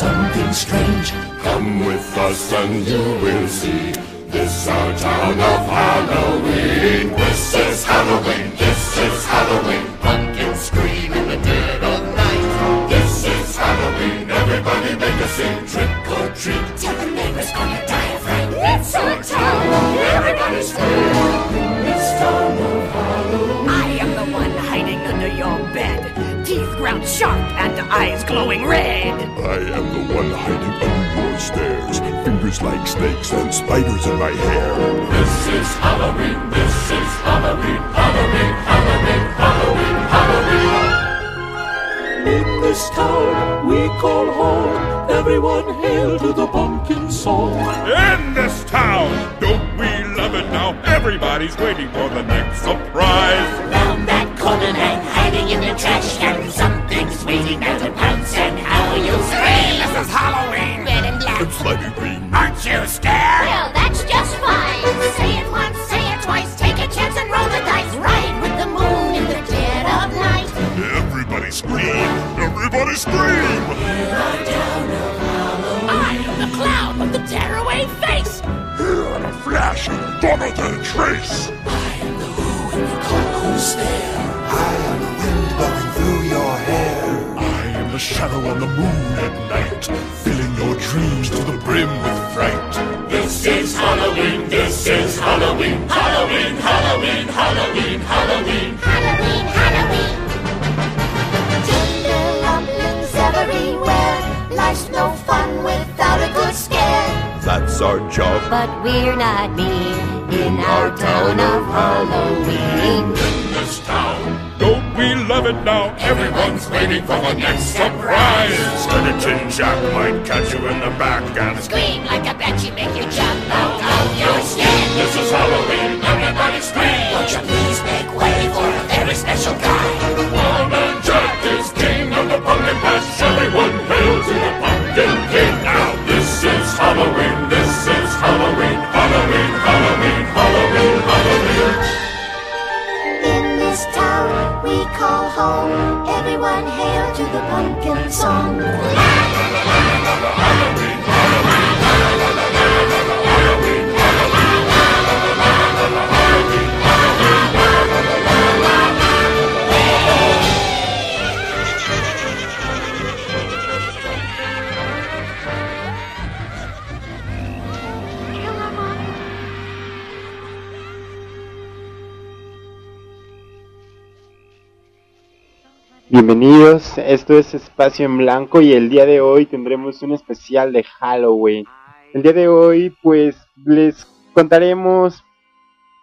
something strange? Come with us and you will see. This our town of Halloween. This is Halloween. This is Halloween. Pumpkins scream in the dead of night. This is Halloween. Everybody make a scene. Trick or treat. Tell the neighbors die of fright. It's our town. Everybody scream. This town of Halloween. I am the one hiding under your bed. Teeth ground sharp and eyes glowing red. I am the one hiding under your stairs. Fingers like snakes and spiders in my hair. This is Halloween. This is Halloween. Halloween. Halloween. Halloween. Halloween. In this town we call home. Everyone hail to the pumpkin song. In this town, don't we love it now? Everybody's waiting for the next surprise. Found that corner man hiding in the trash can. Something's waiting there to pounce and how you scream. This is Halloween. Red and black. And slimy green. Aren't you scared? Well, that's just fine. Say it once, say it twice. Take a chance and roll the dice. Ride with the moon in the dead of night. Everybody scream. Everybody scream. I am the clown with the tearaway face. Here in a flash, gonna the trace. I am the who and you call who's there. I am the wind shadow on the moon at night, filling your dreams to the brim with fright. This is Halloween, this is Halloween, Halloween, Halloween, Halloween, Halloween. Halloween, Halloween. Tinderlumblings everywhere. Life's no fun without a good scare. That's our job. But we're not mean in our town of Halloween. In this town, Don't we love it now? everyone's waiting for the next surprise. Skeleton Jack might catch you in the back and Scream like a banshee, make you jump out of your skin. This is Halloween, everybody scream. Won't you please make way for a very special guy? Man Jack is king of the pumpkin patch. Bienvenidos, esto es Espacio en Blanco y el día de hoy tendremos un especial de Halloween. El día de hoy pues les contaremos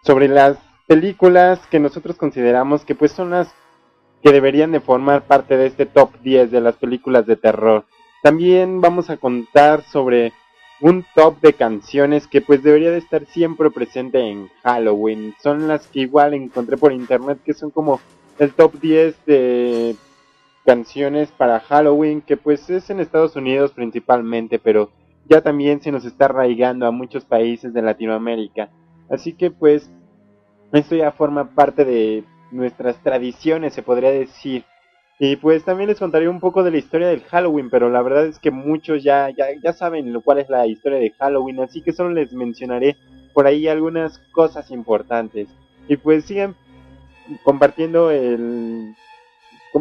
sobre las películas que nosotros consideramos que pues son las que deberían de formar parte de este top 10 de las películas de terror. También vamos a contar sobre un top de canciones que pues debería de estar siempre presente en Halloween. Son las que igual encontré por internet que son como el top 10 de canciones para Halloween, que pues es en Estados Unidos principalmente, pero ya también se nos está arraigando a muchos países de Latinoamérica. Así que pues esto ya forma parte de nuestras tradiciones, se podría decir. Y pues también les contaré un poco de la historia del Halloween, pero la verdad es que muchos ya, ya, ya saben lo cuál es la historia de Halloween, así que solo les mencionaré por ahí algunas cosas importantes. Y pues sigan compartiendo el,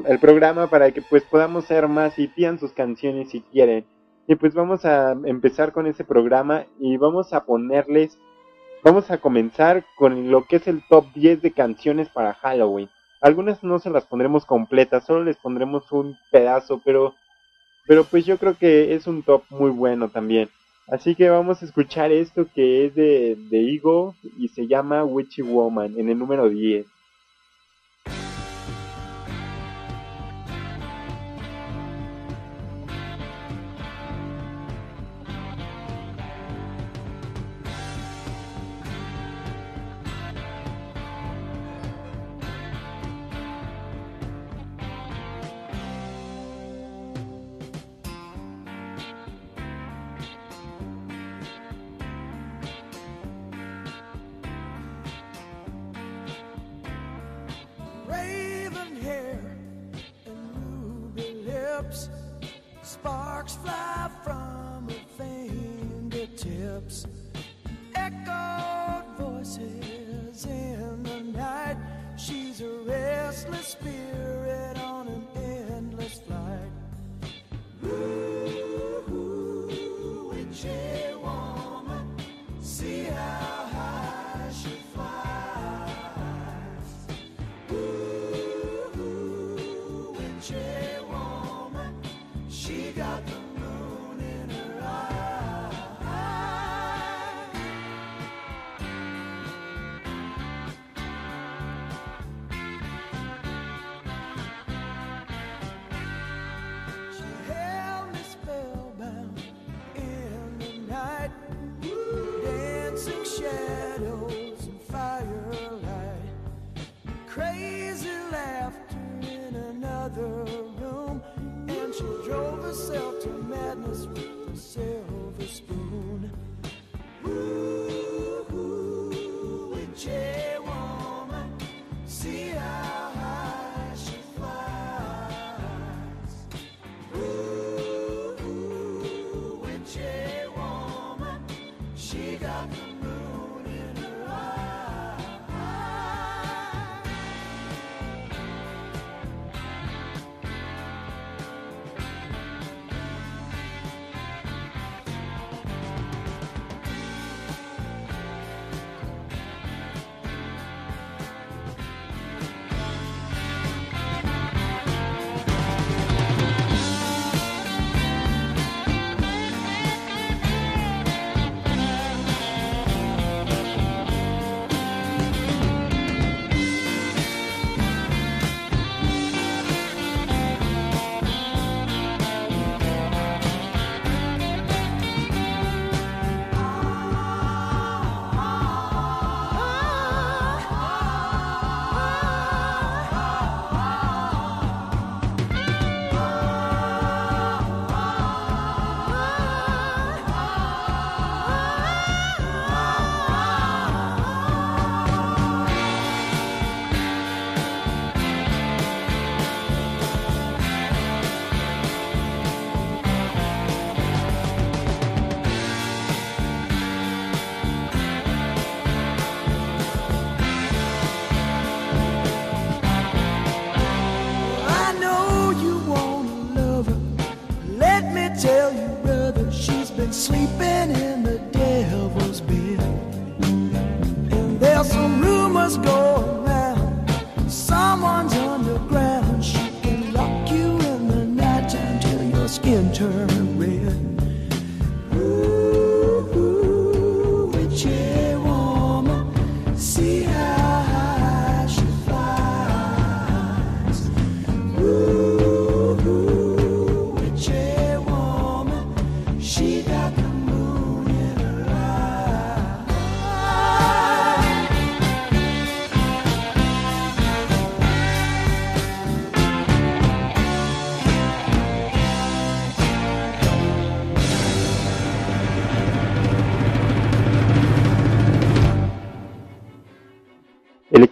el programa para que pues podamos ser más y pidan sus canciones si quieren. Y pues vamos a empezar con ese programa y vamos a ponerles, vamos a comenzar con lo que es el top 10 de canciones para Halloween. Algunas no se las pondremos completas, solo les pondremos un pedazo, pero, pero pues yo creo que es un top muy bueno también. Así que vamos a escuchar esto que es de, de Eagle y se llama Witchy Woman en el número 10.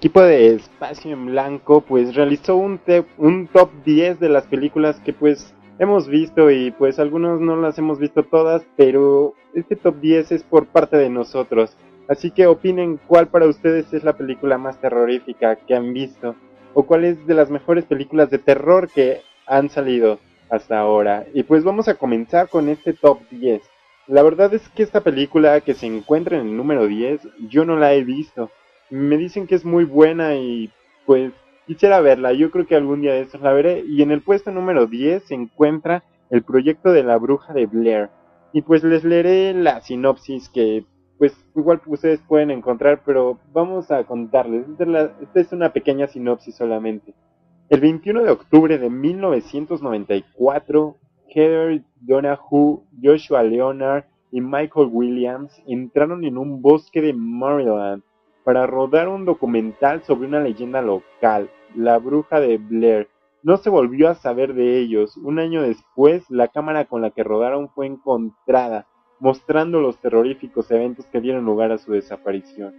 Equipo de Espacio en Blanco pues realizó un, un top 10 de las películas que pues hemos visto y pues algunos no las hemos visto todas, pero este top 10 es por parte de nosotros. Así que opinen cuál para ustedes es la película más terrorífica que han visto o cuál es de las mejores películas de terror que han salido hasta ahora. Y pues vamos a comenzar con este top 10. La verdad es que esta película que se encuentra en el número 10 yo no la he visto. Me dicen que es muy buena y pues quisiera verla. Yo creo que algún día de estos la veré. Y en el puesto número 10 se encuentra el proyecto de la bruja de Blair. Y pues les leeré la sinopsis que pues igual ustedes pueden encontrar, pero vamos a contarles. Esta es, la- esta es una pequeña sinopsis solamente. El 21 de octubre de 1994, Heather Donahue, Joshua Leonard y Michael Williams entraron en un bosque de Maryland para rodar un documental sobre una leyenda local, la bruja de Blair. No se volvió a saber de ellos. Un año después, la cámara con la que rodaron fue encontrada, mostrando los terroríficos eventos que dieron lugar a su desaparición.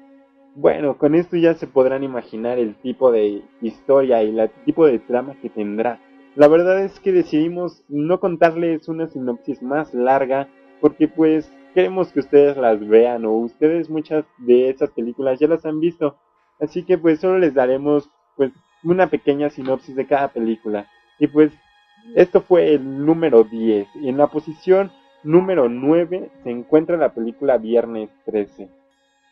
Bueno, con esto ya se podrán imaginar el tipo de historia y el tipo de trama que tendrá. La verdad es que decidimos no contarles una sinopsis más larga porque pues queremos que ustedes las vean o ustedes muchas de esas películas ya las han visto. Así que pues solo les daremos pues una pequeña sinopsis de cada película. Y pues esto fue el número 10. Y en la posición número 9 se encuentra la película Viernes 13.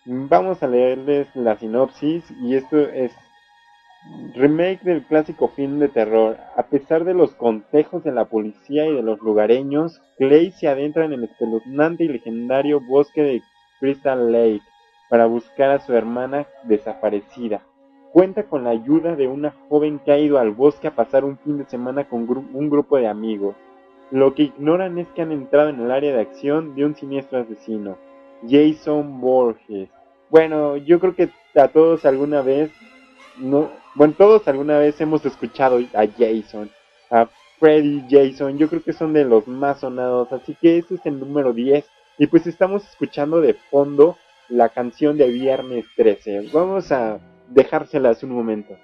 Vamos a leerles la sinopsis y esto es remake del clásico film de terror. A pesar de los consejos de la policía y de los lugareños, Clay se adentra en el espeluznante y legendario bosque de Crystal Lake para buscar a su hermana desaparecida. Cuenta con la ayuda de una joven que ha ido al bosque a pasar un fin de semana con un grupo de amigos. Lo que ignoran es que han entrado en el área de acción de un siniestro asesino, Jason Borges. Bueno, yo creo que a todos alguna vez, no, bueno, todos alguna vez hemos escuchado a Jason, a Freddy Jason, yo creo que son de los más sonados, así que ese es el número 10. Y pues estamos escuchando de fondo la canción de Viernes 13. Vamos a dejárselas un momento.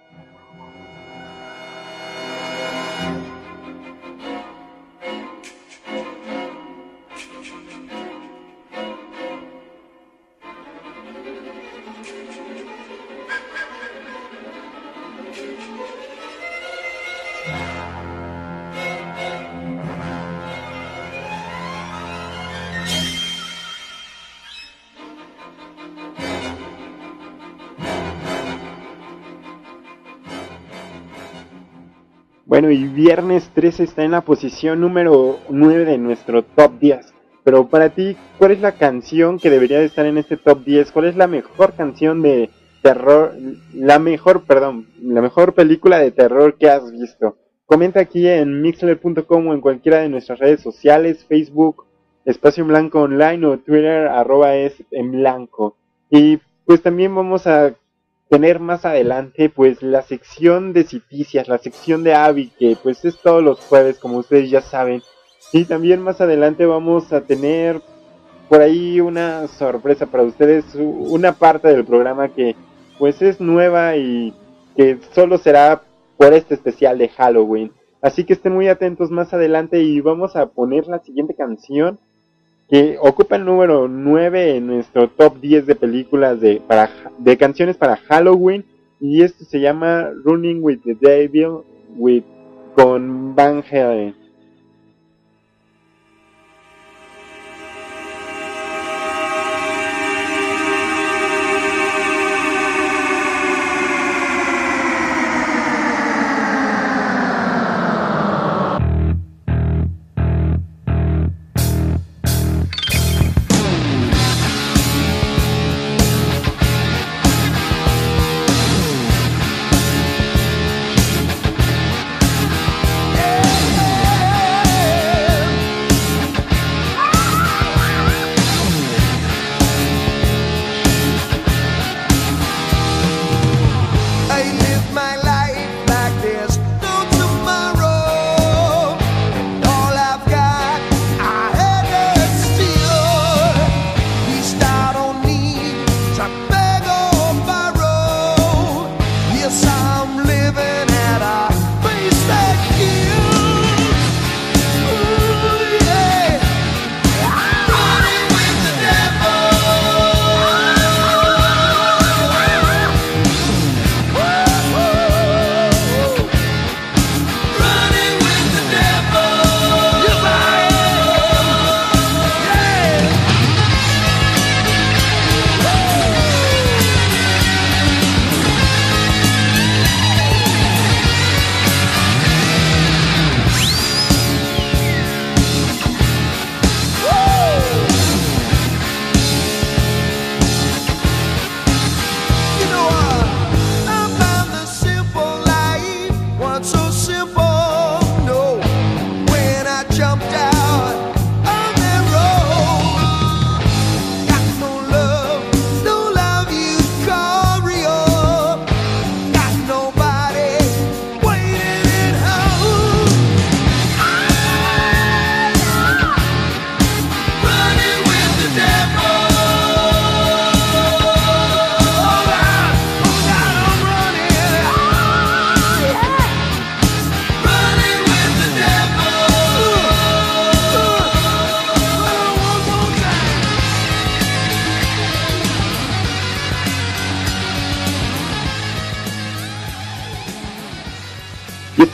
Bueno, y viernes 13 está en la posición número 9 de nuestro top 10. Pero para ti, ¿cuál es la canción que debería de estar en este top 10? ¿Cuál es la mejor canción de terror, la mejor, perdón, la mejor película de terror que has visto? Comenta aquí en mixler.com o en cualquiera de nuestras redes sociales, Facebook, Espacio en Blanco Online o Twitter, arroba es en blanco. Y pues también vamos a tener más adelante pues la sección de citicias, la sección de Avi, que pues es todos los jueves como ustedes ya saben. Y también más adelante vamos a tener por ahí una sorpresa para ustedes, una parte del programa que pues es nueva y que solo será por este especial de Halloween. Así que estén muy atentos más adelante y vamos a poner la siguiente canción que ocupa el número 9 en nuestro top 10 de películas de, para, de canciones para Halloween. Y esto se llama Running with the Devil with, con Van.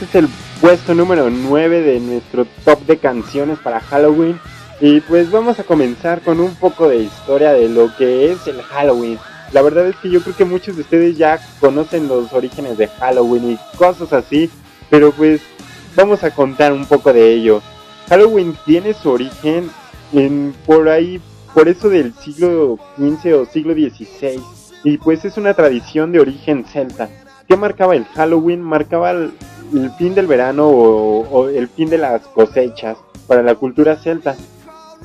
Es el puesto número 9 de nuestro top de canciones para Halloween. Y pues vamos a comenzar con un poco de historia de lo que es el Halloween. La verdad es que yo creo que muchos de ustedes ya conocen los orígenes de Halloween y cosas así, pero pues vamos a contar un poco de ello. Halloween tiene su origen en por ahí, por eso del siglo XV o siglo XVI, y pues es una tradición de origen celta. ¿Qué marcaba el Halloween? Marcaba el, fin del verano o, o el fin de las cosechas para la cultura celta.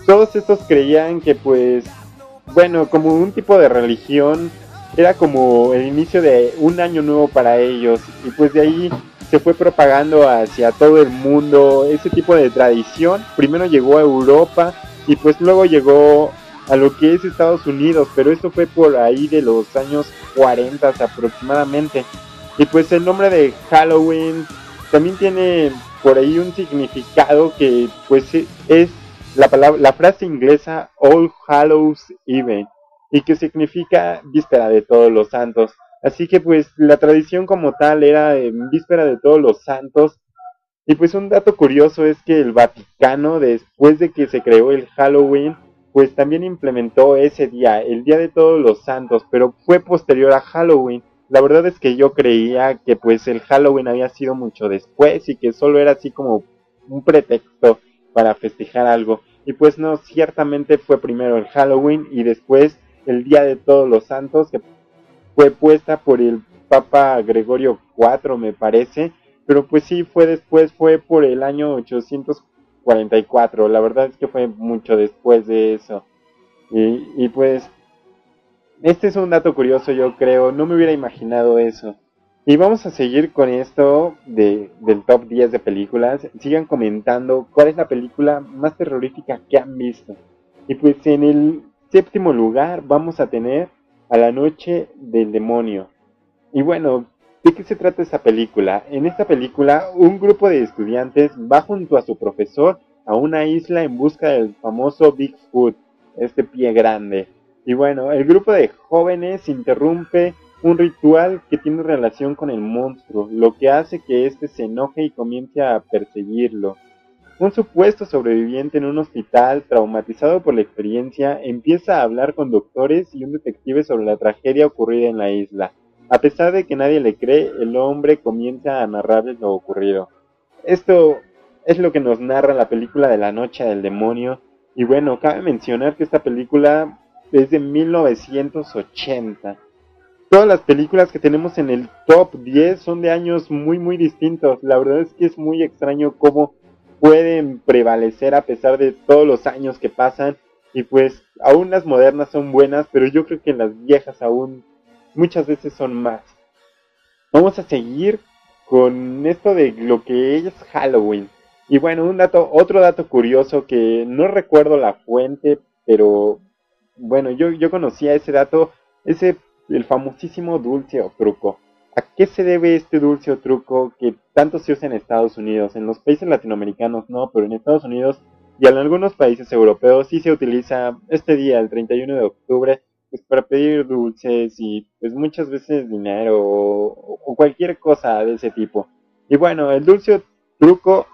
Todos estos creían que pues, bueno, como un tipo de religión, era como el inicio de un año nuevo para ellos y pues de ahí se fue propagando hacia todo el mundo ese tipo de tradición. Primero llegó a Europa y pues luego llegó a lo que es Estados Unidos, pero esto fue por ahí de los años 40 aproximadamente. Y pues el nombre de Halloween también tiene por ahí un significado que pues es la palabra la frase inglesa All Hallows Eve y que significa víspera de todos los santos. Así que pues la tradición como tal era víspera de todos los santos. Y pues un dato curioso es que el Vaticano después de que se creó el Halloween pues también implementó ese día, el Día de Todos los Santos, pero fue posterior a Halloween. La verdad es que yo creía que pues el Halloween había sido mucho después y que solo era así como un pretexto para festejar algo. Y pues no, ciertamente fue primero el Halloween y después el Día de Todos los Santos, que fue puesta por el Papa Gregorio IV, me parece, pero pues sí, fue después, fue por el año 844, la verdad es que fue mucho después de eso. Y, y pues, este es un dato curioso, yo creo, no me hubiera imaginado eso. Y vamos a seguir con esto de, del top 10 de películas. Sigan comentando cuál es la película más terrorífica que han visto. Y pues en el séptimo lugar vamos a tener A la Noche del Demonio. Y bueno, ¿de qué se trata esta película? En esta película, un grupo de estudiantes va junto a su profesor a una isla en busca del famoso Bigfoot, este pie grande. Y bueno, el grupo de jóvenes interrumpe un ritual que tiene relación con el monstruo, lo que hace que éste se enoje y comience a perseguirlo. Un supuesto sobreviviente en un hospital, traumatizado por la experiencia, empieza a hablar con doctores y un detective sobre la tragedia ocurrida en la isla. A pesar de que nadie le cree, el hombre comienza a narrarles lo ocurrido. Esto es lo que nos narra la película de la noche del demonio. Y bueno, cabe mencionar que esta película es de 1980 todas las películas que tenemos en el top 10 son de años muy muy distintos. La verdad es que es muy extraño cómo pueden prevalecer a pesar de todos los años que pasan. Y pues aún las modernas son buenas, pero yo creo que las viejas aún muchas veces son más. Vamos a seguir con esto de lo que es Halloween. Y bueno, un dato, otro dato curioso que no recuerdo la fuente, pero bueno, yo, yo conocía ese dato, ese el famosísimo dulce o truco. ¿A qué se debe este dulce o truco que tanto se usa en Estados Unidos? En los países latinoamericanos no, pero en Estados Unidos y en algunos países europeos sí se utiliza este día, el 31 de octubre, pues para pedir dulces y pues muchas veces dinero o, o cualquier cosa de ese tipo. Y bueno, el dulce o truco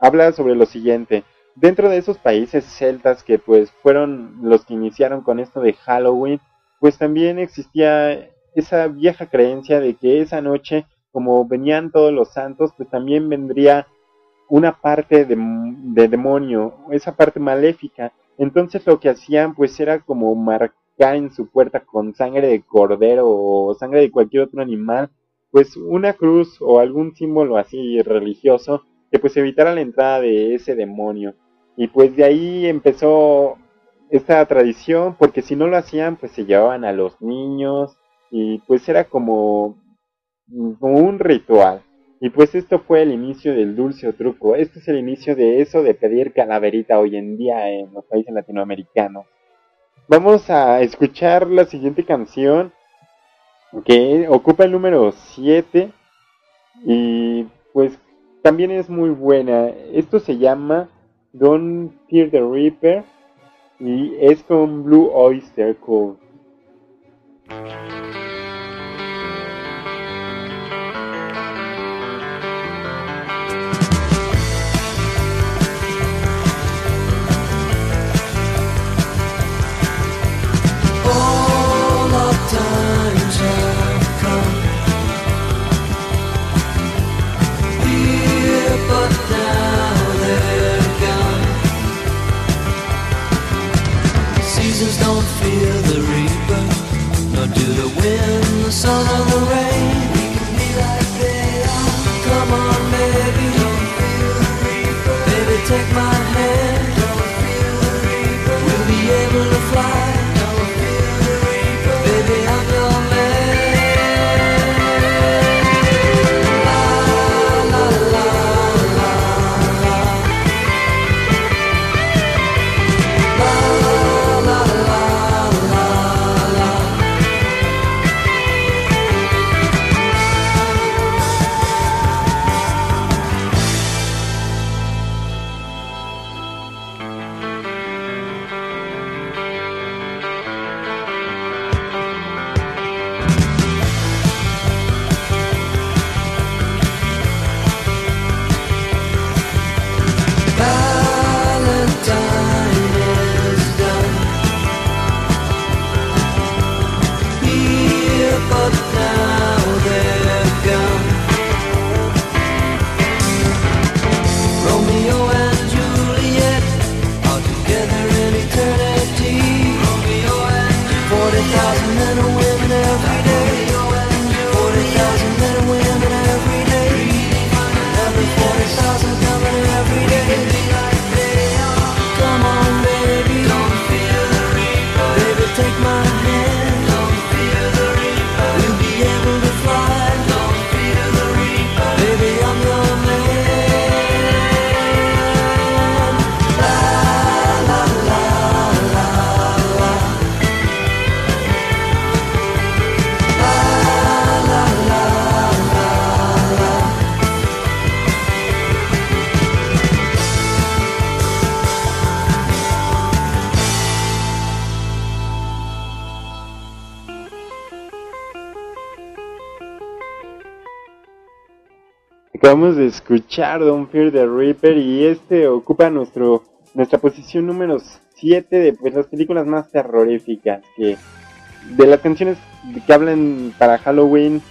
habla sobre lo siguiente. Dentro de esos países celtas que pues fueron los que iniciaron con esto de Halloween, pues también existía esa vieja creencia de que esa noche, como venían todos los santos, pues también vendría una parte de, de demonio, esa parte maléfica. Entonces lo que hacían pues era como marcar en su puerta con sangre de cordero o sangre de cualquier otro animal, pues una cruz o algún símbolo así religioso que pues evitara la entrada de ese demonio. Y pues de ahí empezó esta tradición, porque si no lo hacían, pues se llevaban a los niños y pues era como, como un ritual. Y pues esto fue el inicio del dulce o truco. Este es el inicio de eso de pedir calaverita hoy en día en los países latinoamericanos. Vamos a escuchar la siguiente canción que ocupa el número 7 y pues también es muy buena. Esto se llama Don't Fear the Reaper y es con Blue Oyster Cult. son of the rain. We can be like they are. Come on, baby, don't feel the reaper. Baby, take my hand. Don't feel the reaper. We'll be able to fly. Acabamos de escuchar Don't Fear the Reaper y este ocupa nuestro nuestra posición número 7 de pues, las películas más terroríficas que de las canciones que hablan para Halloween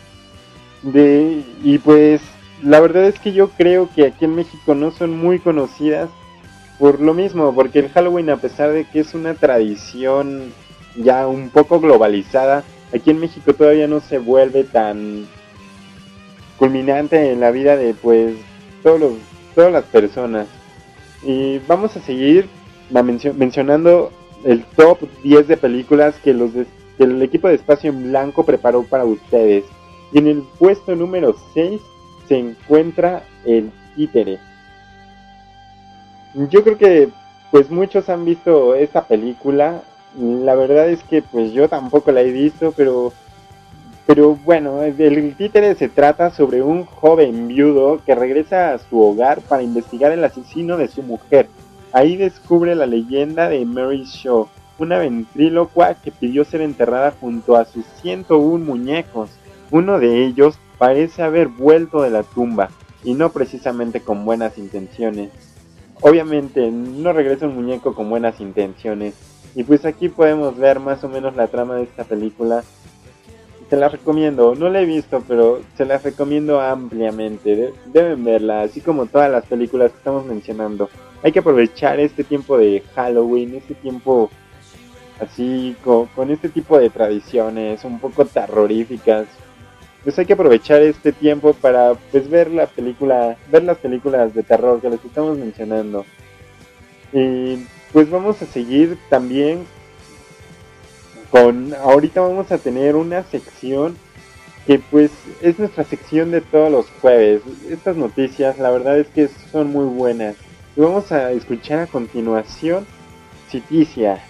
de y pues la verdad es que yo creo que aquí en México no son muy conocidas por lo mismo, porque el Halloween a pesar de que es una tradición ya un poco globalizada, aquí en México todavía no se vuelve tan culminante en la vida de pues todos los, todas las personas. Y vamos a seguir mencionando el top 10 de películas que, los que el equipo de Espacio en Blanco preparó para ustedes. Y en el puesto número 6 se encuentra el títere. Yo creo que pues muchos han visto esta película. La verdad es que pues yo tampoco la he visto, pero pero bueno, el títere se trata sobre un joven viudo que regresa a su hogar para investigar el asesino de su mujer. Ahí descubre la leyenda de Mary Shaw, una ventrílocua que pidió ser enterrada junto a sus 101 muñecos. Uno de ellos parece haber vuelto de la tumba, y no precisamente con buenas intenciones. Obviamente no regresa un muñeco con buenas intenciones, y pues aquí podemos ver más o menos la trama de esta película se la recomiendo. No la he visto, pero se la recomiendo ampliamente. deben verla, así como todas las películas que estamos mencionando. Hay que aprovechar este tiempo de Halloween, este tiempo así con, este tipo de tradiciones un poco terroríficas. Pues hay que aprovechar este tiempo para pues ver la película, ver las películas de terror que les estamos mencionando. Y pues vamos a seguir también con ahorita vamos a tener una sección que pues es nuestra sección de todos los jueves. Estas noticias la verdad es que son muy buenas. Y vamos a escuchar a continuación Citicia.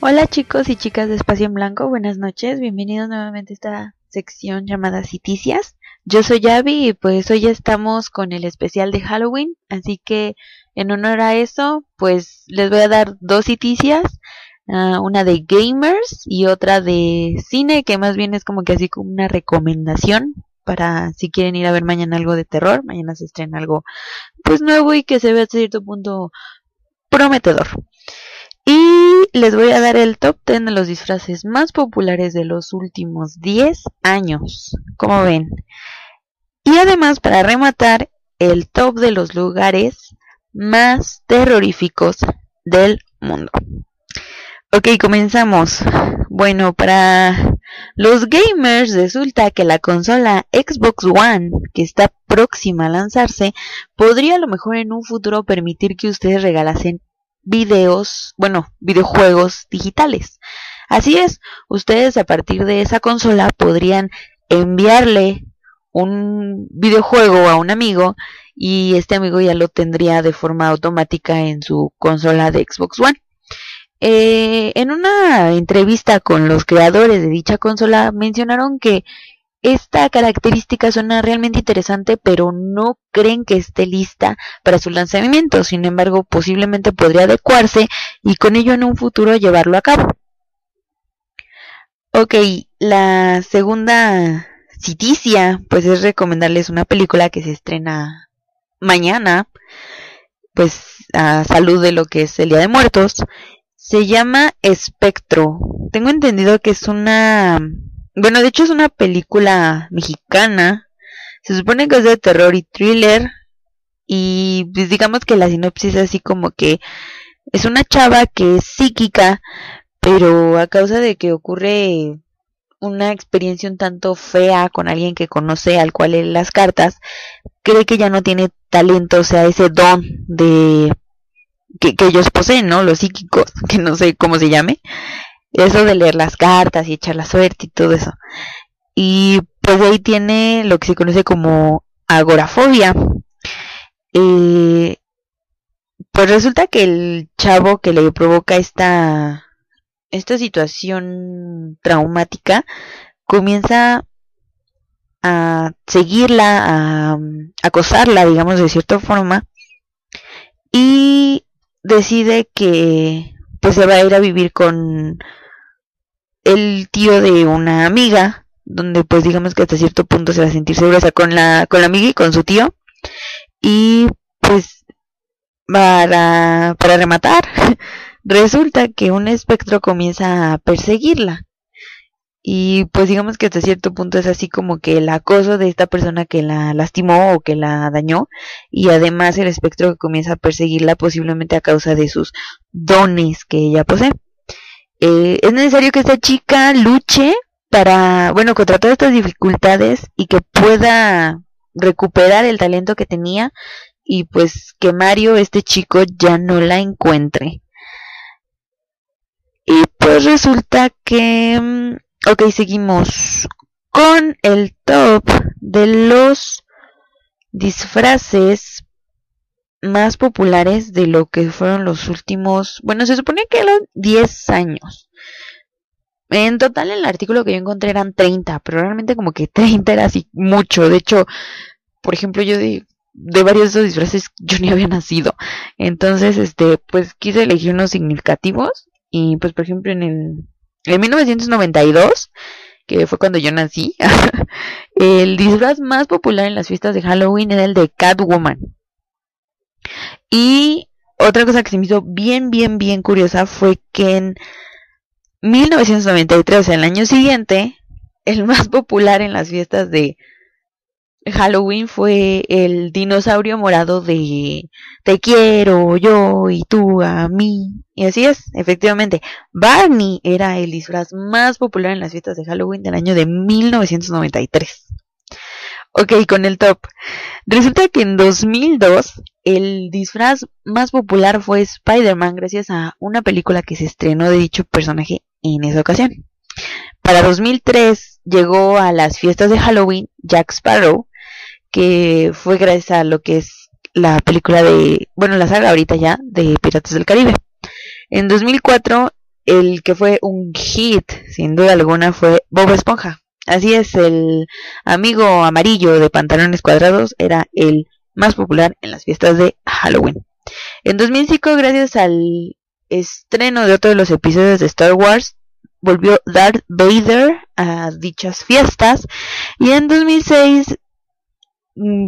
Hola chicos y chicas de Espacio en Blanco, buenas noches, bienvenidos nuevamente a esta sección llamada Citicias. Yo soy Yavi y pues hoy estamos con el especial de Halloween, así que en honor a eso, pues les voy a dar dos citicias, ah, una de gamers y otra de cine, que más bien es como que así como una recomendación para si quieren ir a ver mañana algo de terror, mañana se estrena algo pues nuevo y que se ve a cierto punto prometedor. Y les voy a dar el top 10 de los disfraces más populares de los últimos 10 años, como ven. Y además, para rematar, el top de los lugares más terroríficos del mundo. Ok, comenzamos. Bueno, para los gamers resulta que la consola Xbox One, que está próxima a lanzarse, podría a lo mejor en un futuro permitir que ustedes regalasen videos, bueno, videojuegos digitales. Así es, ustedes a partir de esa consola podrían enviarle un videojuego a un amigo y este amigo ya lo tendría de forma automática en su consola de Xbox One. Eh, en una entrevista con los creadores de dicha consola mencionaron que esta característica suena realmente interesante, pero no creen que esté lista para su lanzamiento. Sin embargo, posiblemente podría adecuarse y con ello en un futuro llevarlo a cabo. Ok, la segunda citicia, pues es recomendarles una película que se estrena mañana, pues a salud de lo que es el Día de Muertos. Se llama Espectro. Tengo entendido que es una... Bueno, de hecho es una película mexicana. Se supone que es de terror y thriller. Y pues digamos que la sinopsis es así como que es una chava que es psíquica, pero a causa de que ocurre una experiencia un tanto fea con alguien que conoce al cual lee las cartas, cree que ya no tiene talento, o sea, ese don de que, ellos poseen, ¿no? Los psíquicos, que no sé cómo se llame. Eso de leer las cartas y echar la suerte y todo eso. Y pues ahí tiene lo que se conoce como agorafobia. Eh, pues resulta que el chavo que le provoca esta esta situación traumática comienza a seguirla, a, acosarla, digamos, de cierta forma, y decide que pues se va a ir a vivir con el tío de una amiga donde pues digamos que hasta cierto punto se va a sentir segura, o sea, con la, con la amiga y con su tío. Y pues para, para rematar, resulta que un espectro comienza a perseguirla. Y pues digamos que hasta cierto punto es así como que el acoso de esta persona que la lastimó o que la dañó. Y además el espectro que comienza a perseguirla posiblemente a causa de sus dones que ella posee. Eh, es necesario que esta chica luche para, bueno, contra todas estas dificultades y que pueda recuperar el talento que tenía y pues que Mario, este chico, ya no la encuentre. Y pues resulta que... Ok, seguimos con el top de los disfraces más populares de lo que fueron los últimos, bueno, se supone que eran 10 años. En total el artículo que yo encontré eran 30, pero realmente como que 30 era así mucho. De hecho, por ejemplo, yo de, de varios de esos disfraces yo ni había nacido. Entonces, este, pues quise elegir unos significativos y pues por ejemplo en el en 1992, que fue cuando yo nací, el disfraz más popular en las fiestas de Halloween era el de Catwoman. Y otra cosa que se me hizo bien, bien, bien curiosa fue que en 1993, o sea, el año siguiente, el más popular en las fiestas de Halloween fue el dinosaurio morado de Te quiero yo y tú a mí. Y así es, efectivamente. Barney era el disfraz más popular en las fiestas de Halloween del año de 1993. Ok, con el top. Resulta que en 2002 el disfraz más popular fue Spider-Man gracias a una película que se estrenó de dicho personaje en esa ocasión. Para 2003 llegó a las fiestas de Halloween Jack Sparrow, que fue gracias a lo que es la película de, bueno, la saga ahorita ya de Piratas del Caribe. En 2004 el que fue un hit, sin duda alguna, fue Bob Esponja. Así es, el amigo amarillo de pantalones cuadrados era el más popular en las fiestas de Halloween. En 2005, gracias al estreno de otro de los episodios de Star Wars, volvió Darth Vader a dichas fiestas. Y en 2006, mm,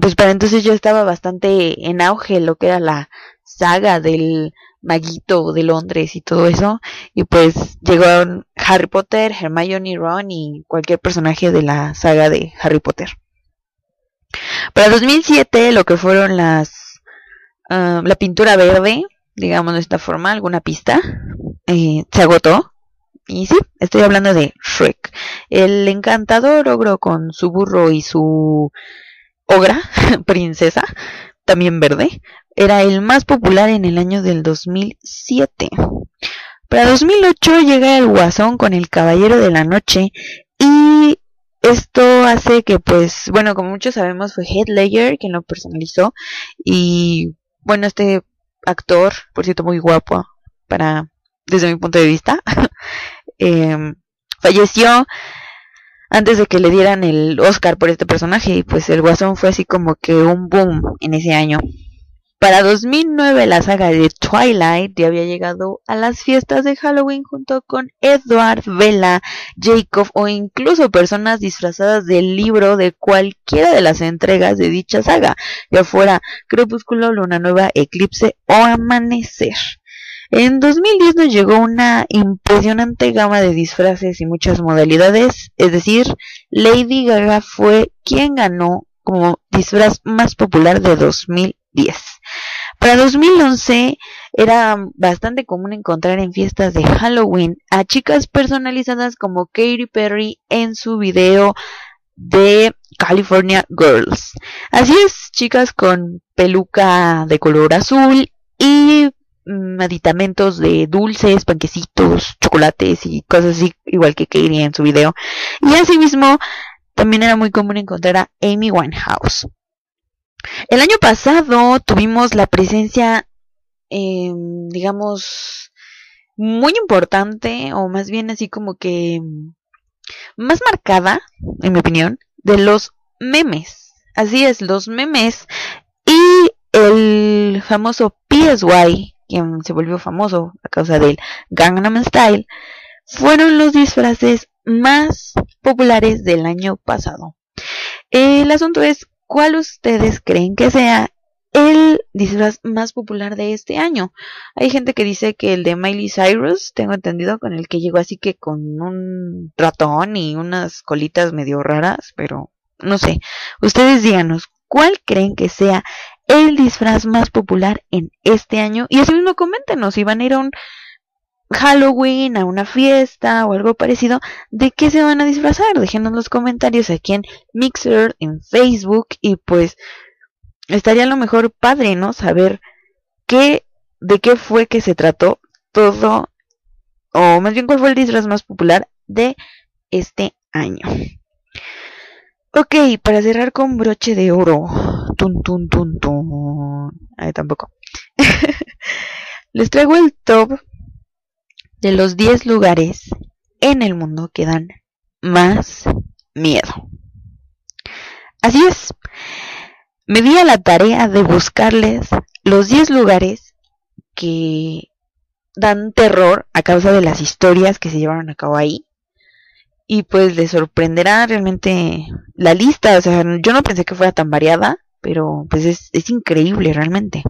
pues para entonces ya estaba bastante en auge lo que era la saga del maguito de Londres y todo eso. Y pues llegaron Harry Potter, Hermione, Ron y cualquier personaje de la saga de Harry Potter. Para 2007 lo que fueron las ah, la pintura verde, digamos de esta forma, alguna pista, eh, se agotó. Y sí, estoy hablando de Shrek. El encantador ogro con su burro y su ogra, princesa, también verde, era el más popular en el año del 2007. Para 2008 llega el Guasón con el Caballero de la Noche y esto hace que pues, bueno, como muchos sabemos fue Heath Ledger quien lo personalizó y bueno, este actor, por cierto, muy guapo para desde mi punto de vista, em, falleció antes de que le dieran el Oscar por este personaje y pues el Guasón fue así como que un boom en ese año. Para 2009 la saga de Twilight ya había llegado a las fiestas de Halloween junto con Edward, Bella, Jacob o incluso personas disfrazadas del libro de cualquiera de las entregas de dicha saga, ya fuera Crepúsculo, Luna Nueva, Eclipse o Amanecer. En 2010 nos llegó una impresionante gama de disfraces y muchas modalidades, es decir, Lady Gaga fue quien ganó como disfraz más popular de 2010. Para 2011 era bastante común encontrar en fiestas de Halloween a chicas personalizadas como Katy Perry en su video de California Girls. Así es, chicas con peluca de color azul y aditamentos de dulces, panquecitos, chocolates y cosas así, igual que Katie en su video. Y asimismo, también era muy común encontrar a Amy Winehouse. El año pasado tuvimos la presencia, eh, digamos, muy importante, o más bien así como que más marcada, en mi opinión, de los memes. Así es, los memes y el famoso PSY, quien se volvió famoso a causa del Gangnam Style, fueron los disfraces más populares del año pasado. El asunto es, ¿cuál ustedes creen que sea el disfraz más popular de este año? Hay gente que dice que el de Miley Cyrus, tengo entendido, con el que llegó así que con un ratón y unas colitas medio raras, pero no sé. Ustedes díganos, ¿cuál creen que sea el disfraz más popular en este año? Y así mismo coméntenos si van a ir a un Halloween, a una fiesta o algo parecido, ¿de qué se van a disfrazar? Déjenos los comentarios aquí en Mixer, en Facebook y pues estaría a lo mejor padre, ¿no? Saber qué, de qué fue que se trató todo, o más bien cuál fue el disfraz más popular de este año. Ok, para cerrar con broche de oro. Tun, tun, tun, tun. Ay, tampoco. Les traigo el top de los 10 lugares en el mundo que dan más miedo. Así es. Me di a la tarea de buscarles los 10 lugares que dan terror a causa de las historias que se llevaron a cabo ahí. Y pues les sorprenderá realmente la lista. O sea, yo no pensé que fuera tan variada, pero pues es, es increíble realmente.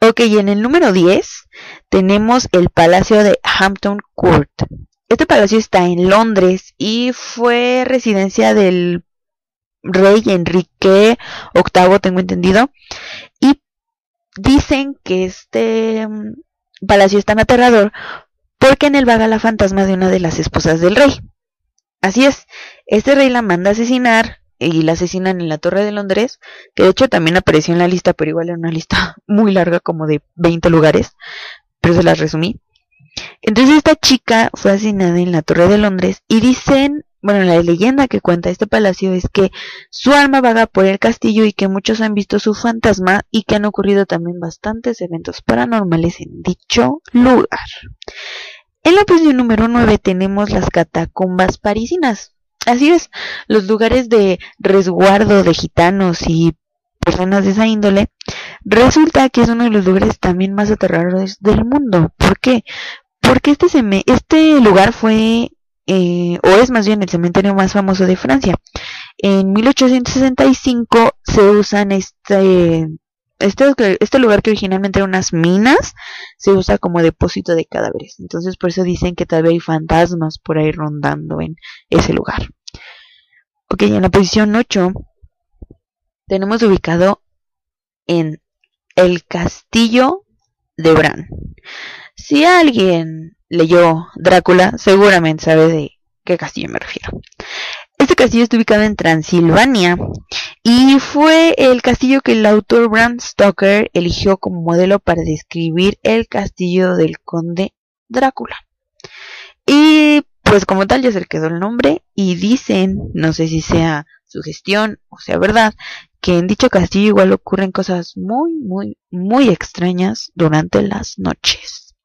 Ok, y en el número 10 tenemos el Palacio de Hampton Court. Este palacio está en Londres y fue residencia del rey Enrique VIII, tengo entendido. Y dicen que este mm, palacio es tan aterrador porque en él vaga la fantasma de una de las esposas del rey. Así es, este rey la manda a asesinar y la asesinan en la Torre de Londres, que de hecho también apareció en la lista, pero igual era una lista muy larga, como de 20 lugares, pero se las resumí. Entonces esta chica fue asesinada en la Torre de Londres y dicen, bueno, la leyenda que cuenta este palacio es que su alma vaga por el castillo y que muchos han visto su fantasma y que han ocurrido también bastantes eventos paranormales en dicho lugar. En la posición número 9 tenemos las catacumbas parisinas. Así es, los lugares de resguardo de gitanos y personas de esa índole, resulta que es uno de los lugares también más aterradores del mundo. ¿Por qué? Porque este, este lugar fue, eh, o es más bien el cementerio más famoso de Francia. En 1865 se usan este, este, este lugar que originalmente era unas minas, se usa como depósito de cadáveres. Entonces por eso dicen que todavía hay fantasmas por ahí rondando en ese lugar. Ok, en la posición 8 tenemos ubicado en el castillo de Bran. Si alguien leyó Drácula, seguramente sabe de qué castillo me refiero. Este castillo está ubicado en Transilvania y fue el castillo que el autor Bram Stoker eligió como modelo para describir el castillo del conde Drácula. Y pues como tal ya se le quedó el nombre y dicen, no sé si sea su gestión o sea verdad, que en dicho castillo igual ocurren cosas muy, muy, muy extrañas durante las noches.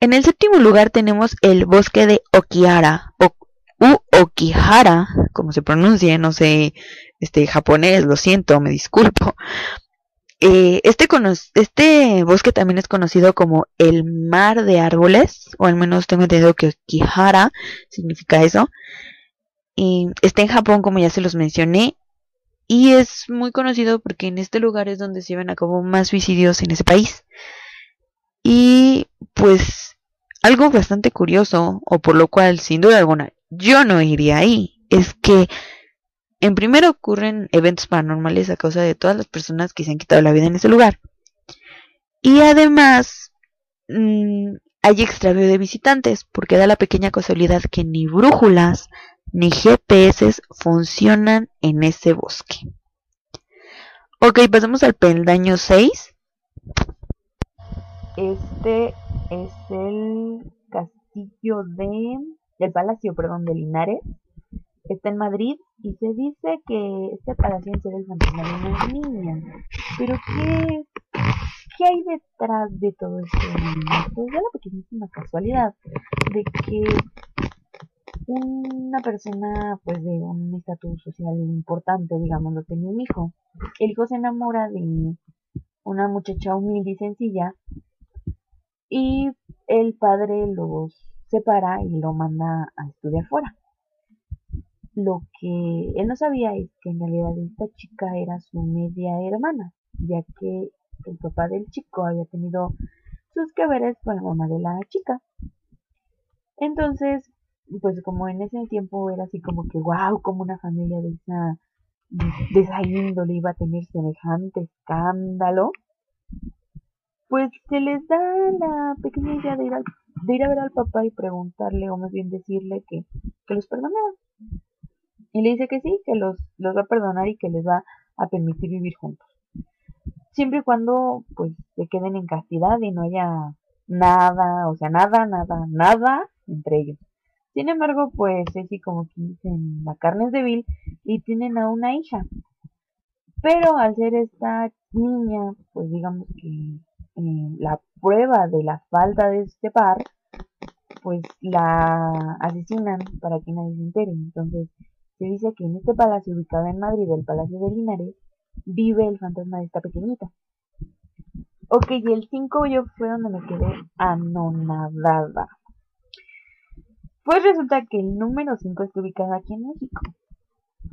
En el séptimo lugar tenemos el bosque de Okihara, o, u Okihara, como se pronuncia, no sé, este japonés, lo siento, me disculpo. Eh, este, este bosque también es conocido como el mar de árboles, o al menos tengo entendido que Kihara significa eso. Está en Japón, como ya se los mencioné, y es muy conocido porque en este lugar es donde se llevan a cabo más suicidios en ese país. Y pues algo bastante curioso, o por lo cual sin duda alguna yo no iría ahí, es que en primero ocurren eventos paranormales a causa de todas las personas que se han quitado la vida en ese lugar. Y además mm, hay extravío de visitantes, porque da la pequeña casualidad que ni brújulas ni GPS funcionan en ese bosque. Ok, pasamos al peldaño 6. Este es el castillo de... el palacio, perdón, de Linares. Está en Madrid y se dice que este palacio es el fantasma de una niña. Pero ¿qué, ¿qué hay detrás de todo esto? Pues da la pequeñísima casualidad de que una persona pues de un estatus social importante, digamos, lo tenía un hijo. El hijo se enamora de una muchacha humilde y sencilla y el padre los separa y lo manda a estudiar fuera. Lo que él no sabía es que en realidad esta chica era su media hermana, ya que el papá del chico había tenido sus que veres con la mamá de la chica. Entonces, pues como en ese tiempo era así como que, wow, como una familia de esa, de esa índole iba a tener semejante escándalo, pues se les da la pequeña idea de ir, de ir a ver al papá y preguntarle, o más bien decirle que, que los perdonara. Y le dice que sí, que los, los va a perdonar y que les va a permitir vivir juntos. Siempre y cuando pues se queden en castidad y no haya nada, o sea, nada, nada, nada entre ellos. Sin embargo, pues sí, como que dicen, la carne es débil y tienen a una hija. Pero al ser esta niña, pues digamos que la prueba de la falta de este par, pues la asesinan para que nadie se entere. Entonces, se dice que en este palacio ubicado en Madrid, el Palacio de Linares, vive el fantasma de esta pequeñita. Ok, y el 5 yo fue donde me quedé anonadada. Pues resulta que el número 5 está ubicado aquí en México.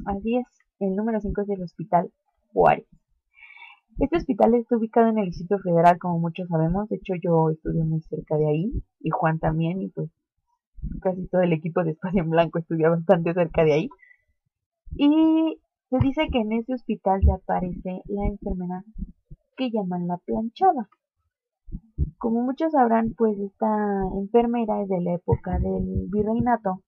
Así es, el número 5 es el Hospital Juárez. Este hospital está ubicado en el Distrito Federal, como muchos sabemos. De hecho, yo estudio muy cerca de ahí. Y Juan también. Y pues casi todo el equipo de Espacio en Blanco estudia bastante cerca de ahí. Y se dice que en ese hospital se aparece la enfermera que llaman la planchada. Como muchos sabrán, pues esta enfermera es de la época del virreinato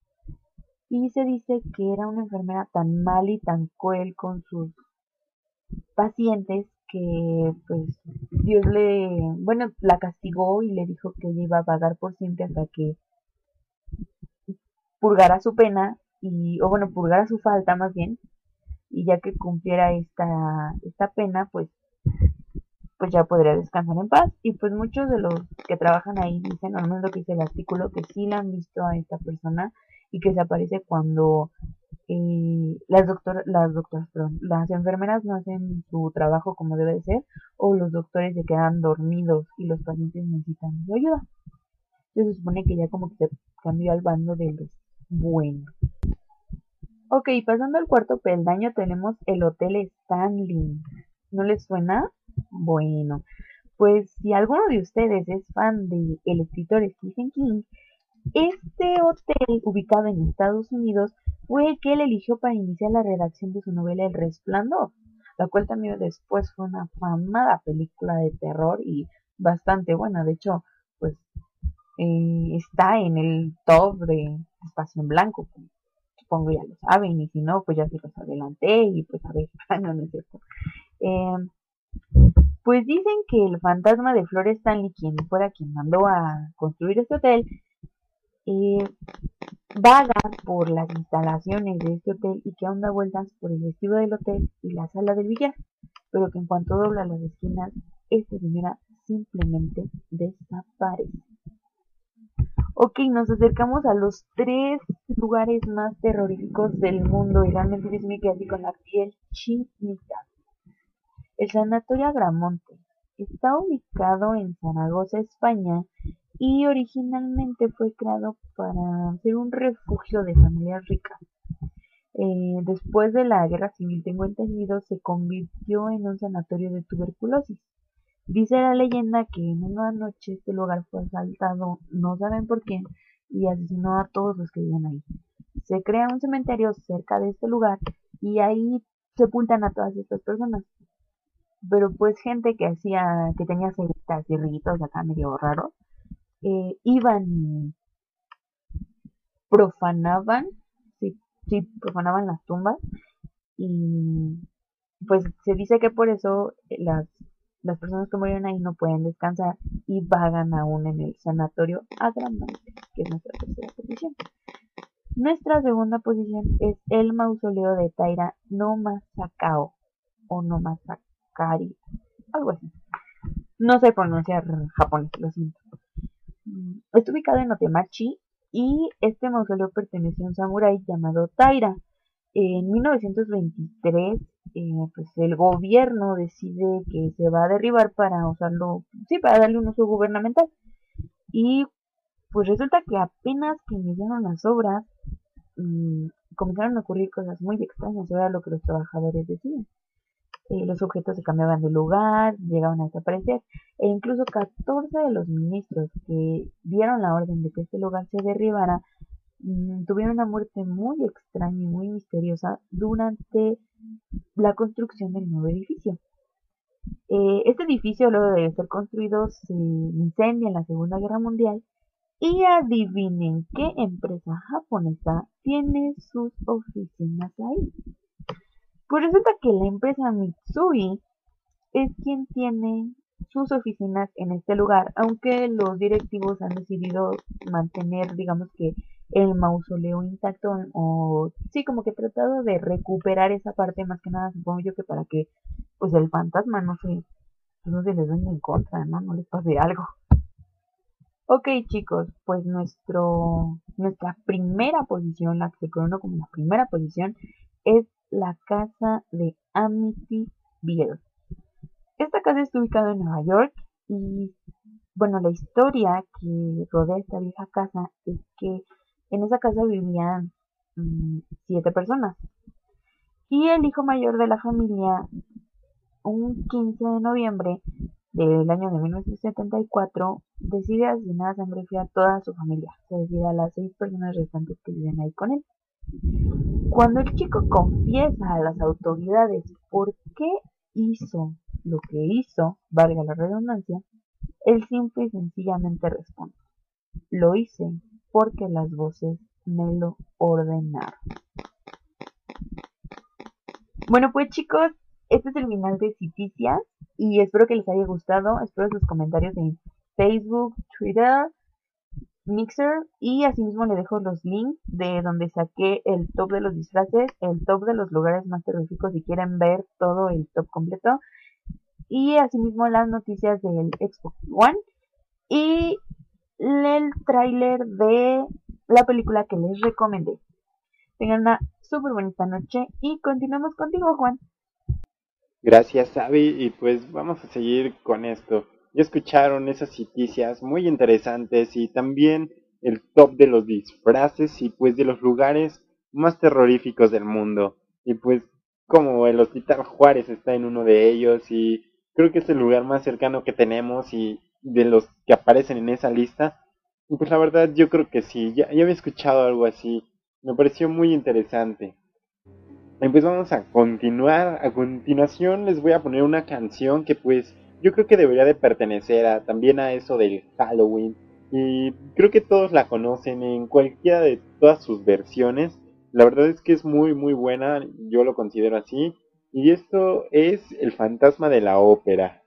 y se dice que era una enfermera tan mal y tan cruel con sus pacientes que pues Dios le, bueno, la castigó y le dijo que ella iba a pagar por siempre hasta que purgara su pena y, o bueno, purgara su falta más bien, y ya que cumpliera esta, esta pena, pues pues ya podría descansar en paz. Y pues muchos de los que trabajan ahí dicen, al menos lo que dice el artículo, que sí la han visto a esta persona y que se aparece cuando las doctoras, las doctoras, perdón, las enfermeras no hacen su trabajo como debe de ser, o los doctores se quedan dormidos y los pacientes necesitan su ayuda. Se supone que ya como que se cambió al bando de los buenos. Ok, pasando al cuarto peldaño tenemos el Hotel Stanley. ¿No les suena? Bueno, pues si alguno de ustedes es fan del el escritor Stephen King, este hotel ubicado en Estados Unidos fue que él eligió para iniciar la redacción de su novela El Resplandor, la cual también después fue una famada película de terror y bastante buena. De hecho, pues eh, está en el top de Espacio en Blanco, supongo ya lo saben, y si no, pues ya se los adelanté y pues a ver, no, no es cierto. Eh, pues dicen que el fantasma de Flores Stanley, quien fuera quien mandó a construir este hotel, eh, vaga por las instalaciones de este hotel y que aún da vueltas por el vestido del hotel y la sala del billar, pero que en cuanto dobla las esquinas, esta señora simplemente desaparece. Ok, nos acercamos a los tres lugares más terroríficos del mundo y realmente me quedé así con la piel chinita. El Sanatorio Agramonte está ubicado en Zaragoza, España, y originalmente fue creado para ser un refugio de familias ricas. Eh, después de la guerra civil, tengo entendido, se convirtió en un sanatorio de tuberculosis. Dice la leyenda que en una noche este lugar fue asaltado, no saben por quién, y asesinó a todos los que viven ahí. Se crea un cementerio cerca de este lugar y ahí sepultan a todas estas personas pero pues gente que hacía, que tenía ceritas y ritos acá medio raros, eh, iban y profanaban, sí, sí, profanaban las tumbas y pues se dice que por eso las, las personas que murieron ahí no pueden descansar y vagan aún en el sanatorio Agramante, que es nuestra tercera posición. Nuestra segunda posición es el mausoleo de Taira no Masakao o no Masakao Kari, algo así. No sé pronunciar japonés, lo siento. Mm, está ubicado en Otemachi y este mausoleo pertenece a un samurái llamado Taira. En 1923, eh, pues el gobierno decide que se va a derribar para usarlo, sí, para darle un uso gubernamental. Y pues resulta que apenas que iniciaron las obras, mm, comenzaron a ocurrir cosas muy extrañas, era lo que los trabajadores decían. Eh, los objetos se cambiaban de lugar, llegaban a desaparecer, e incluso 14 de los ministros que dieron la orden de que este lugar se derribara mm, tuvieron una muerte muy extraña y muy misteriosa durante la construcción del nuevo edificio. Eh, este edificio, luego de ser construido, se incendia en la Segunda Guerra Mundial y adivinen qué empresa japonesa tiene sus oficinas ahí. Pues resulta que la empresa Mitsui es quien tiene sus oficinas en este lugar, aunque los directivos han decidido mantener, digamos que, el mausoleo intacto o sí, como que tratado de recuperar esa parte más que nada, supongo yo que para que pues el fantasma no se, no se les venga en contra, ¿no? No les pase algo. Ok chicos, pues nuestro, nuestra primera posición, la que se conoce como la primera posición, es la casa de Amityville. Esta casa está ubicada en Nueva York y bueno, la historia que rodea esta vieja casa es que en esa casa vivían mm, siete personas y el hijo mayor de la familia un 15 de noviembre del año de 1974 decide asesinar a sangre fría a toda su familia, es decir, a las seis personas restantes que viven ahí con él. Cuando el chico confiesa a las autoridades por qué hizo lo que hizo, valga la redundancia, él simple y sencillamente responde, lo hice porque las voces me lo ordenaron. Bueno pues chicos, este es el final de Citicias y espero que les haya gustado. Espero sus comentarios en Facebook, Twitter, Mixer y asimismo le dejo los links de donde saqué el top de los disfraces, el top de los lugares más terroríficos si quieren ver todo el top completo y asimismo las noticias del Xbox One y el tráiler de la película que les recomendé. Tengan una súper bonita noche y continuamos contigo Juan. Gracias, Abby, y pues vamos a seguir con esto. Ya escucharon esas noticias muy interesantes y también el top de los disfraces y pues de los lugares más terroríficos del mundo. Y pues como el Hospital Juárez está en uno de ellos y creo que es el lugar más cercano que tenemos y de los que aparecen en esa lista. Y pues la verdad yo creo que sí, ya, ya había escuchado algo así. Me pareció muy interesante. Y pues vamos a continuar. A continuación les voy a poner una canción que pues yo creo que debería de pertenecer a, también a eso del Halloween. Y creo que todos la conocen en cualquiera de todas sus versiones. La verdad es que es muy muy buena, yo lo considero así. Y esto es El fantasma de la ópera.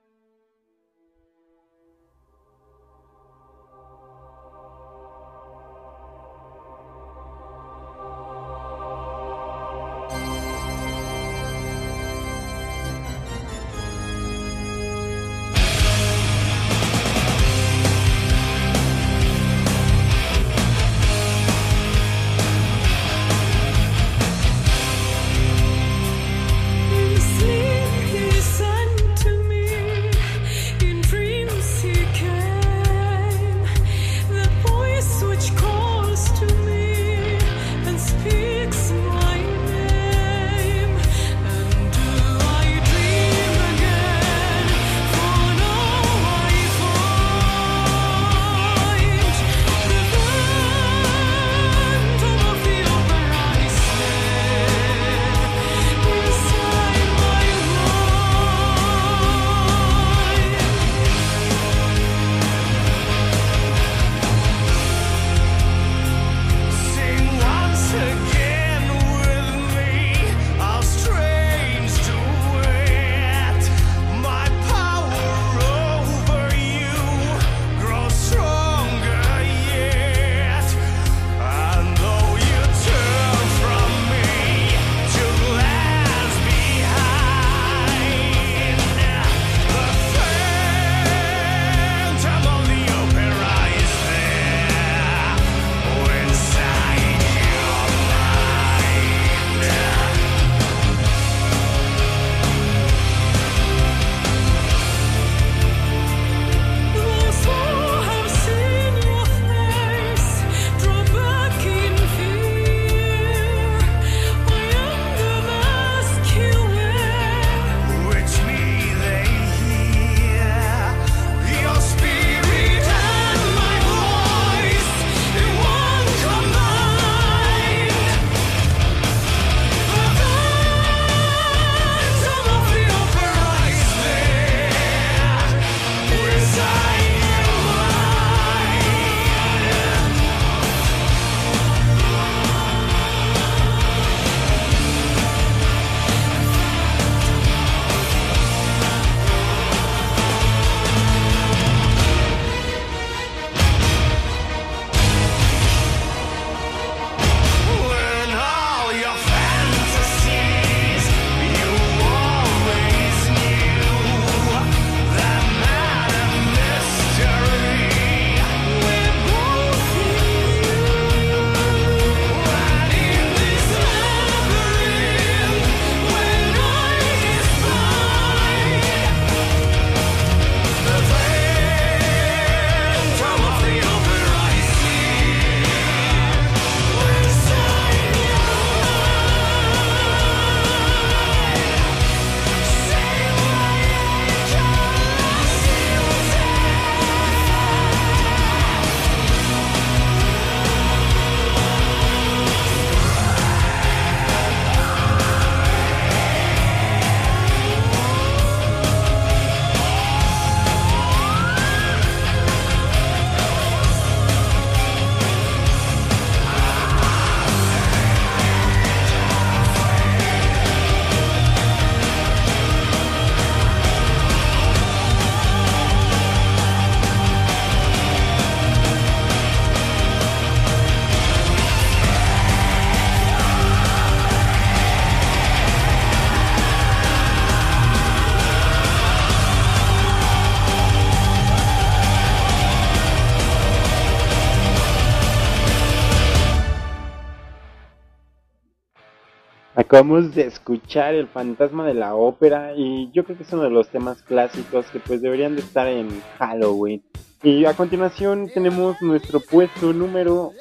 Acabamos de escuchar El fantasma de la ópera y yo creo que es uno de los temas clásicos que pues deberían de estar en Halloween. Y a continuación tenemos nuestro puesto número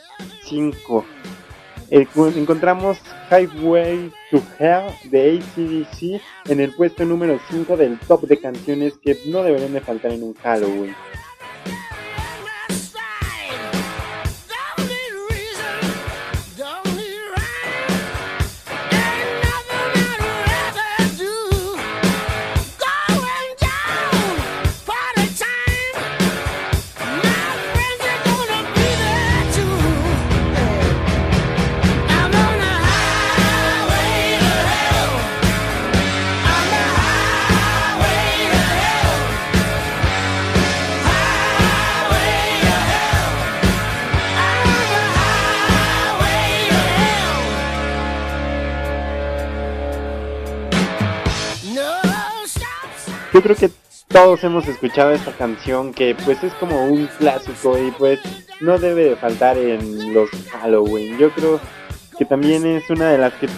5. encontramos Highway to Hell de ACDC en el puesto número 5 del top de canciones que no deberían de faltar en un Halloween. Yo creo que todos hemos escuchado esta canción que pues es como un clásico y pues no debe de faltar en los Halloween. Yo creo que también es una de las que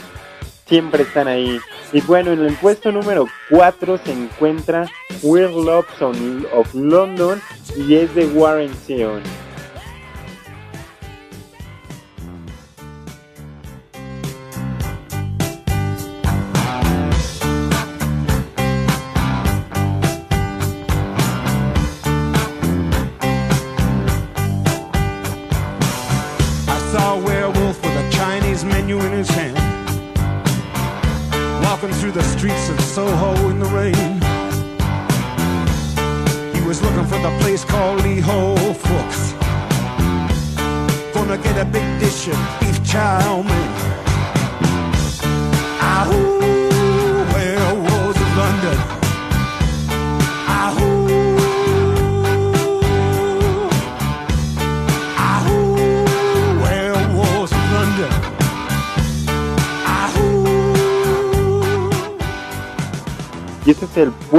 siempre están ahí. Y bueno, en el puesto número 4 se encuentra Weird Love of London y es de Warren Zevon.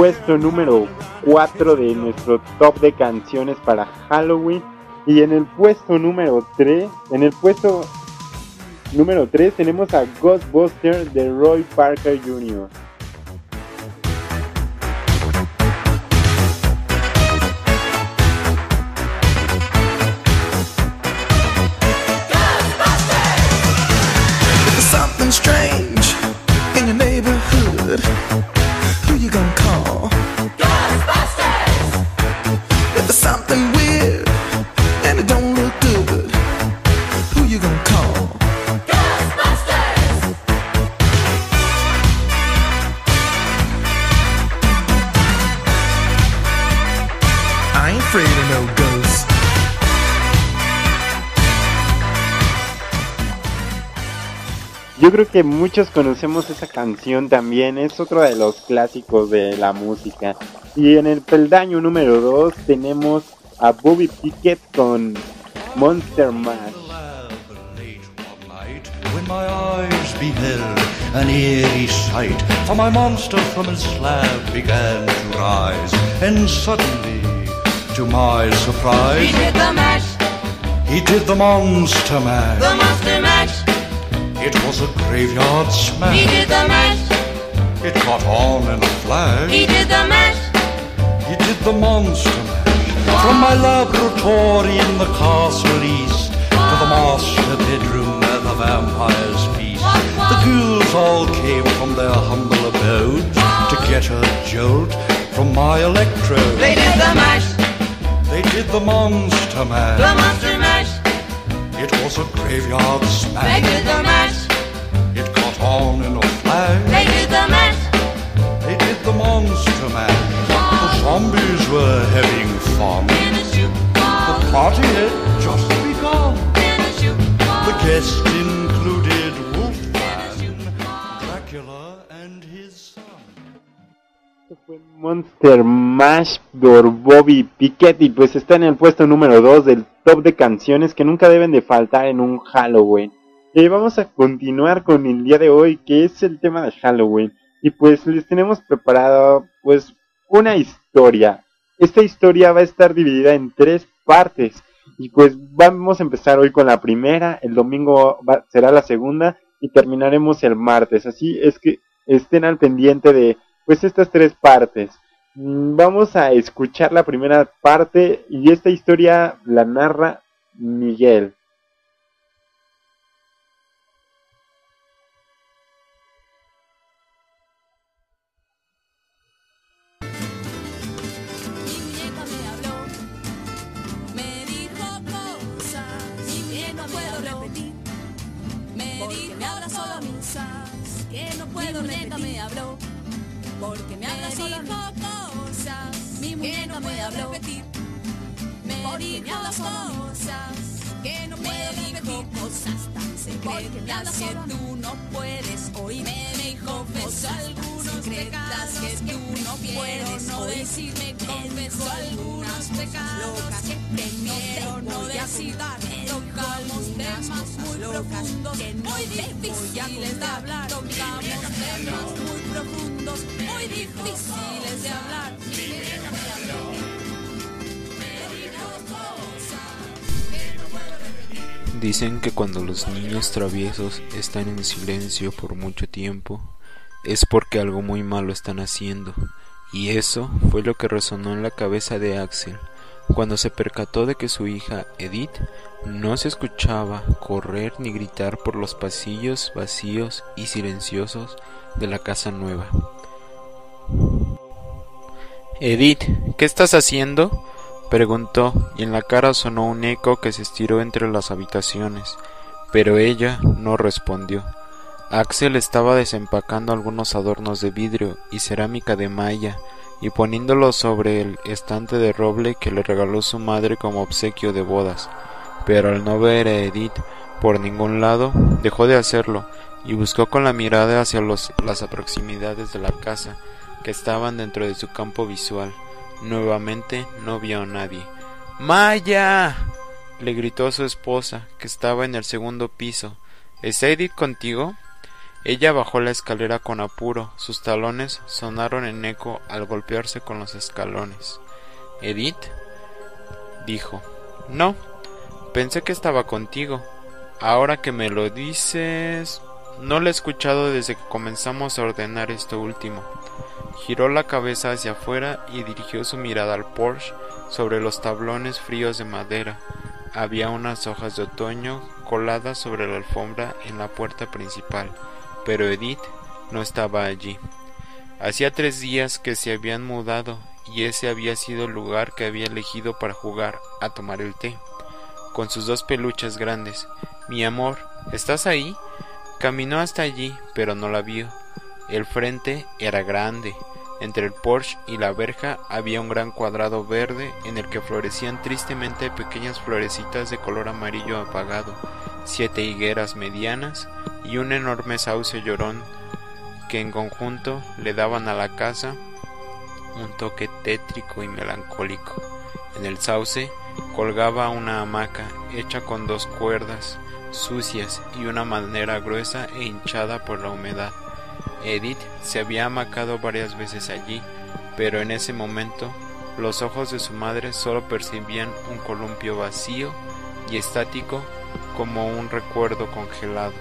Puesto número 4 de nuestro top de canciones para Halloween. Y en el puesto número 3, en el puesto número 3 tenemos a Ghostbusters de Roy Parker Jr. Yo creo que muchos conocemos esa canción también, es otro de los clásicos de la música. Y en el peldaño número 2 tenemos a Bobby Pickett con Monster Mash. When my eyes beheld an eerie sight, for my monster from his slab began to rise, and suddenly, to my surprise, he did the mash. He did the monster mash. The monster mash. It was a graveyard smash. He did the mash. It caught on in a flash. He did the mash. He did the monster mash. From my laboratory in the castle east to the master bedroom where the vampires feast. The ghouls all came from their humble abodes to get a jolt from my electrode. They did the mash. They did the monster mash. The monster mash. It was a graveyard smash. They did the mash. It caught on in a flash. They did the mash. They did the monster mash. The zombies were having fun. The party had just begun. The guests included Wolfman, Dracula, and his son. Fue Monster Mash por Bobby Pickett y pues está en el puesto número 2 del top de canciones que nunca deben de faltar en un Halloween. Vamos a continuar con el día de hoy, que es el tema de Halloween. Y pues les tenemos preparado pues una historia. Esta historia va a estar dividida en tres partes. Y pues vamos a empezar hoy con la primera, el domingo será la segunda y terminaremos el martes. Así es que estén al pendiente de pues estas tres partes. Mm, Vamos a escuchar la primera parte y esta historia la narra Miguel. Mi muñeca me habló, me dijo cosas que no puedo Mi muñeca me habló, porque me habla solo cosas. Mi muñeca me habló, repetir. Me dijo cosas que no puedo repetir. cosas tan secretas que tú no puedes oír. Me dijo cosas algunos secretas que tú no puedes no decirme confesó algunos pecados que prefiero no decir. Tocamos temas muy profundos muy difíciles de hablar. Tocamos temas muy profundos Dicen que cuando los niños traviesos están en silencio por mucho tiempo es porque algo muy malo están haciendo, y eso fue lo que resonó en la cabeza de Axel. Cuando se percató de que su hija Edith no se escuchaba correr ni gritar por los pasillos vacíos y silenciosos de la casa nueva. Edith, ¿qué estás haciendo? preguntó, y en la cara sonó un eco que se estiró entre las habitaciones, pero ella no respondió. Axel estaba desempacando algunos adornos de vidrio y cerámica de malla y poniéndolos sobre el estante de roble que le regaló su madre como obsequio de bodas, pero al no ver a Edith por ningún lado, dejó de hacerlo y buscó con la mirada hacia las proximidades de la casa que estaban dentro de su campo visual. Nuevamente no vio a nadie. ¡Maya! le gritó su esposa, que estaba en el segundo piso. ¿Es Edith contigo? Ella bajó la escalera con apuro. Sus talones sonaron en eco al golpearse con los escalones. ¿Edith? dijo. No. Pensé que estaba contigo. Ahora que me lo dices... No lo he escuchado desde que comenzamos a ordenar esto último. Giró la cabeza hacia afuera y dirigió su mirada al Porsche sobre los tablones fríos de madera. Había unas hojas de otoño coladas sobre la alfombra en la puerta principal, pero Edith no estaba allí. Hacía tres días que se habían mudado y ese había sido el lugar que había elegido para jugar a tomar el té, con sus dos peluches grandes. Mi amor, ¿estás ahí? Caminó hasta allí, pero no la vio. El frente era grande. Entre el Porsche y la verja había un gran cuadrado verde en el que florecían tristemente pequeñas florecitas de color amarillo apagado, siete higueras medianas y un enorme sauce llorón que en conjunto le daban a la casa un toque tétrico y melancólico. En el sauce colgaba una hamaca hecha con dos cuerdas sucias y una madera gruesa e hinchada por la humedad. Edith se había amacado varias veces allí, pero en ese momento los ojos de su madre solo percibían un columpio vacío y estático como un recuerdo congelado.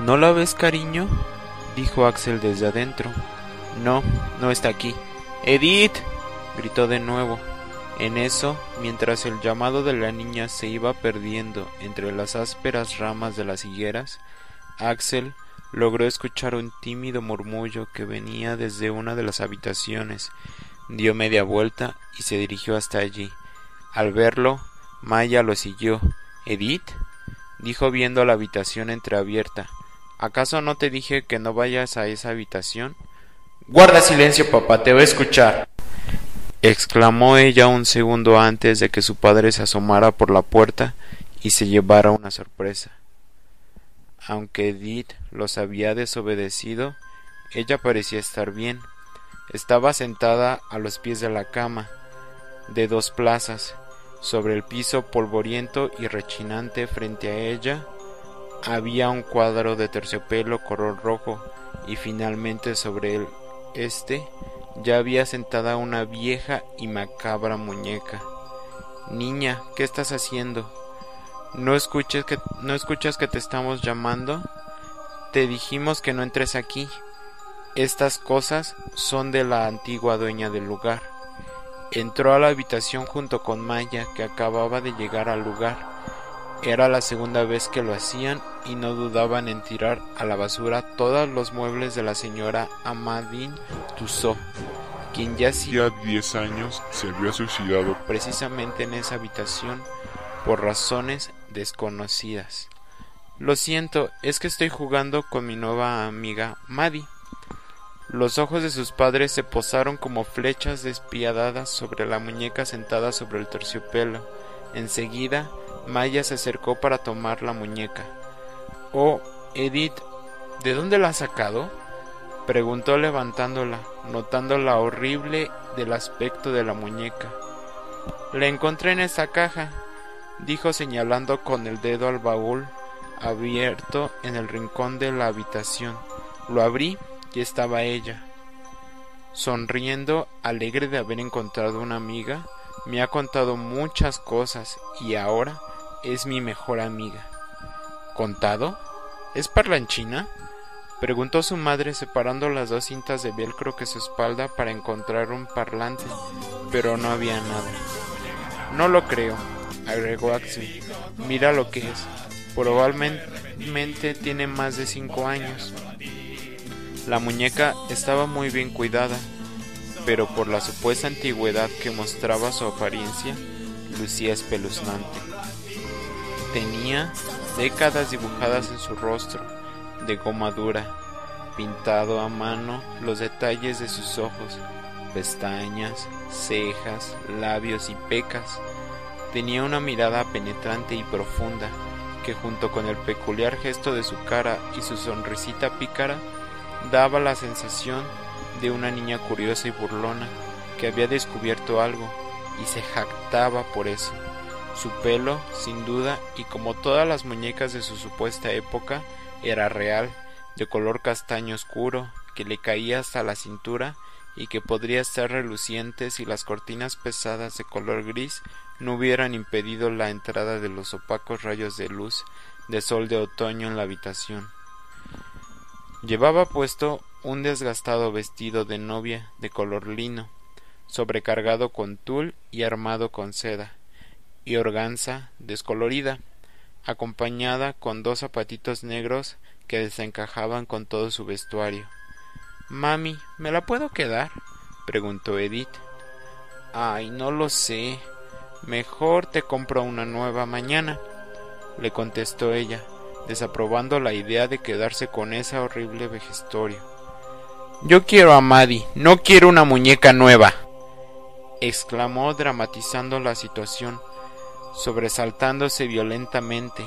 ¿No la ves, cariño? dijo Axel desde adentro. No, no está aquí. Edith. gritó de nuevo. En eso, mientras el llamado de la niña se iba perdiendo entre las ásperas ramas de las higueras, Axel logró escuchar un tímido murmullo que venía desde una de las habitaciones. Dio media vuelta y se dirigió hasta allí. Al verlo, Maya lo siguió. ¿Edith? dijo viendo la habitación entreabierta. ¿Acaso no te dije que no vayas a esa habitación? Guarda silencio, papá, te voy a escuchar exclamó ella un segundo antes de que su padre se asomara por la puerta y se llevara una sorpresa. Aunque Edith los había desobedecido, ella parecía estar bien. Estaba sentada a los pies de la cama, de dos plazas, sobre el piso polvoriento y rechinante frente a ella había un cuadro de terciopelo color rojo y finalmente sobre él este ya había sentada una vieja y macabra muñeca. Niña, ¿qué estás haciendo? ¿No escuches que, ¿No escuchas que te estamos llamando? Te dijimos que no entres aquí. Estas cosas son de la antigua dueña del lugar. Entró a la habitación junto con Maya, que acababa de llegar al lugar. Era la segunda vez que lo hacían y no dudaban en tirar a la basura todos los muebles de la señora Amadine Tussaud, quien ya hacía 10 años se había suicidado. precisamente en esa habitación por razones desconocidas. Lo siento, es que estoy jugando con mi nueva amiga Maddie. Los ojos de sus padres se posaron como flechas despiadadas sobre la muñeca sentada sobre el terciopelo. Enseguida, Maya se acercó para tomar la muñeca. Oh, Edith, ¿de dónde la has sacado? preguntó levantándola, notando la horrible del aspecto de la muñeca. La encontré en esa caja, dijo señalando con el dedo al baúl abierto en el rincón de la habitación. Lo abrí y estaba ella. Sonriendo, alegre de haber encontrado una amiga, me ha contado muchas cosas y ahora es mi mejor amiga. ¿Contado? ¿Es parlanchina? Preguntó su madre separando las dos cintas de velcro que su espalda para encontrar un parlante, pero no había nada. No lo creo, agregó Axel. Mira lo que es. Probablemente tiene más de cinco años. La muñeca estaba muy bien cuidada, pero por la supuesta antigüedad que mostraba su apariencia, lucía espeluznante. Tenía décadas dibujadas en su rostro, de goma dura, pintado a mano los detalles de sus ojos, pestañas, cejas, labios y pecas. Tenía una mirada penetrante y profunda, que junto con el peculiar gesto de su cara y su sonrisita pícara, daba la sensación de una niña curiosa y burlona que había descubierto algo y se jactaba por eso. Su pelo, sin duda, y como todas las muñecas de su supuesta época, era real, de color castaño oscuro, que le caía hasta la cintura y que podría estar reluciente si las cortinas pesadas de color gris no hubieran impedido la entrada de los opacos rayos de luz de sol de otoño en la habitación. Llevaba puesto un desgastado vestido de novia de color lino, sobrecargado con tul y armado con seda, y organza descolorida, acompañada con dos zapatitos negros que desencajaban con todo su vestuario. Mami, ¿me la puedo quedar? preguntó Edith. Ay, no lo sé. Mejor te compro una nueva mañana, le contestó ella, desaprobando la idea de quedarse con esa horrible vejestorio. Yo quiero a Maddie, no quiero una muñeca nueva, exclamó dramatizando la situación, sobresaltándose violentamente.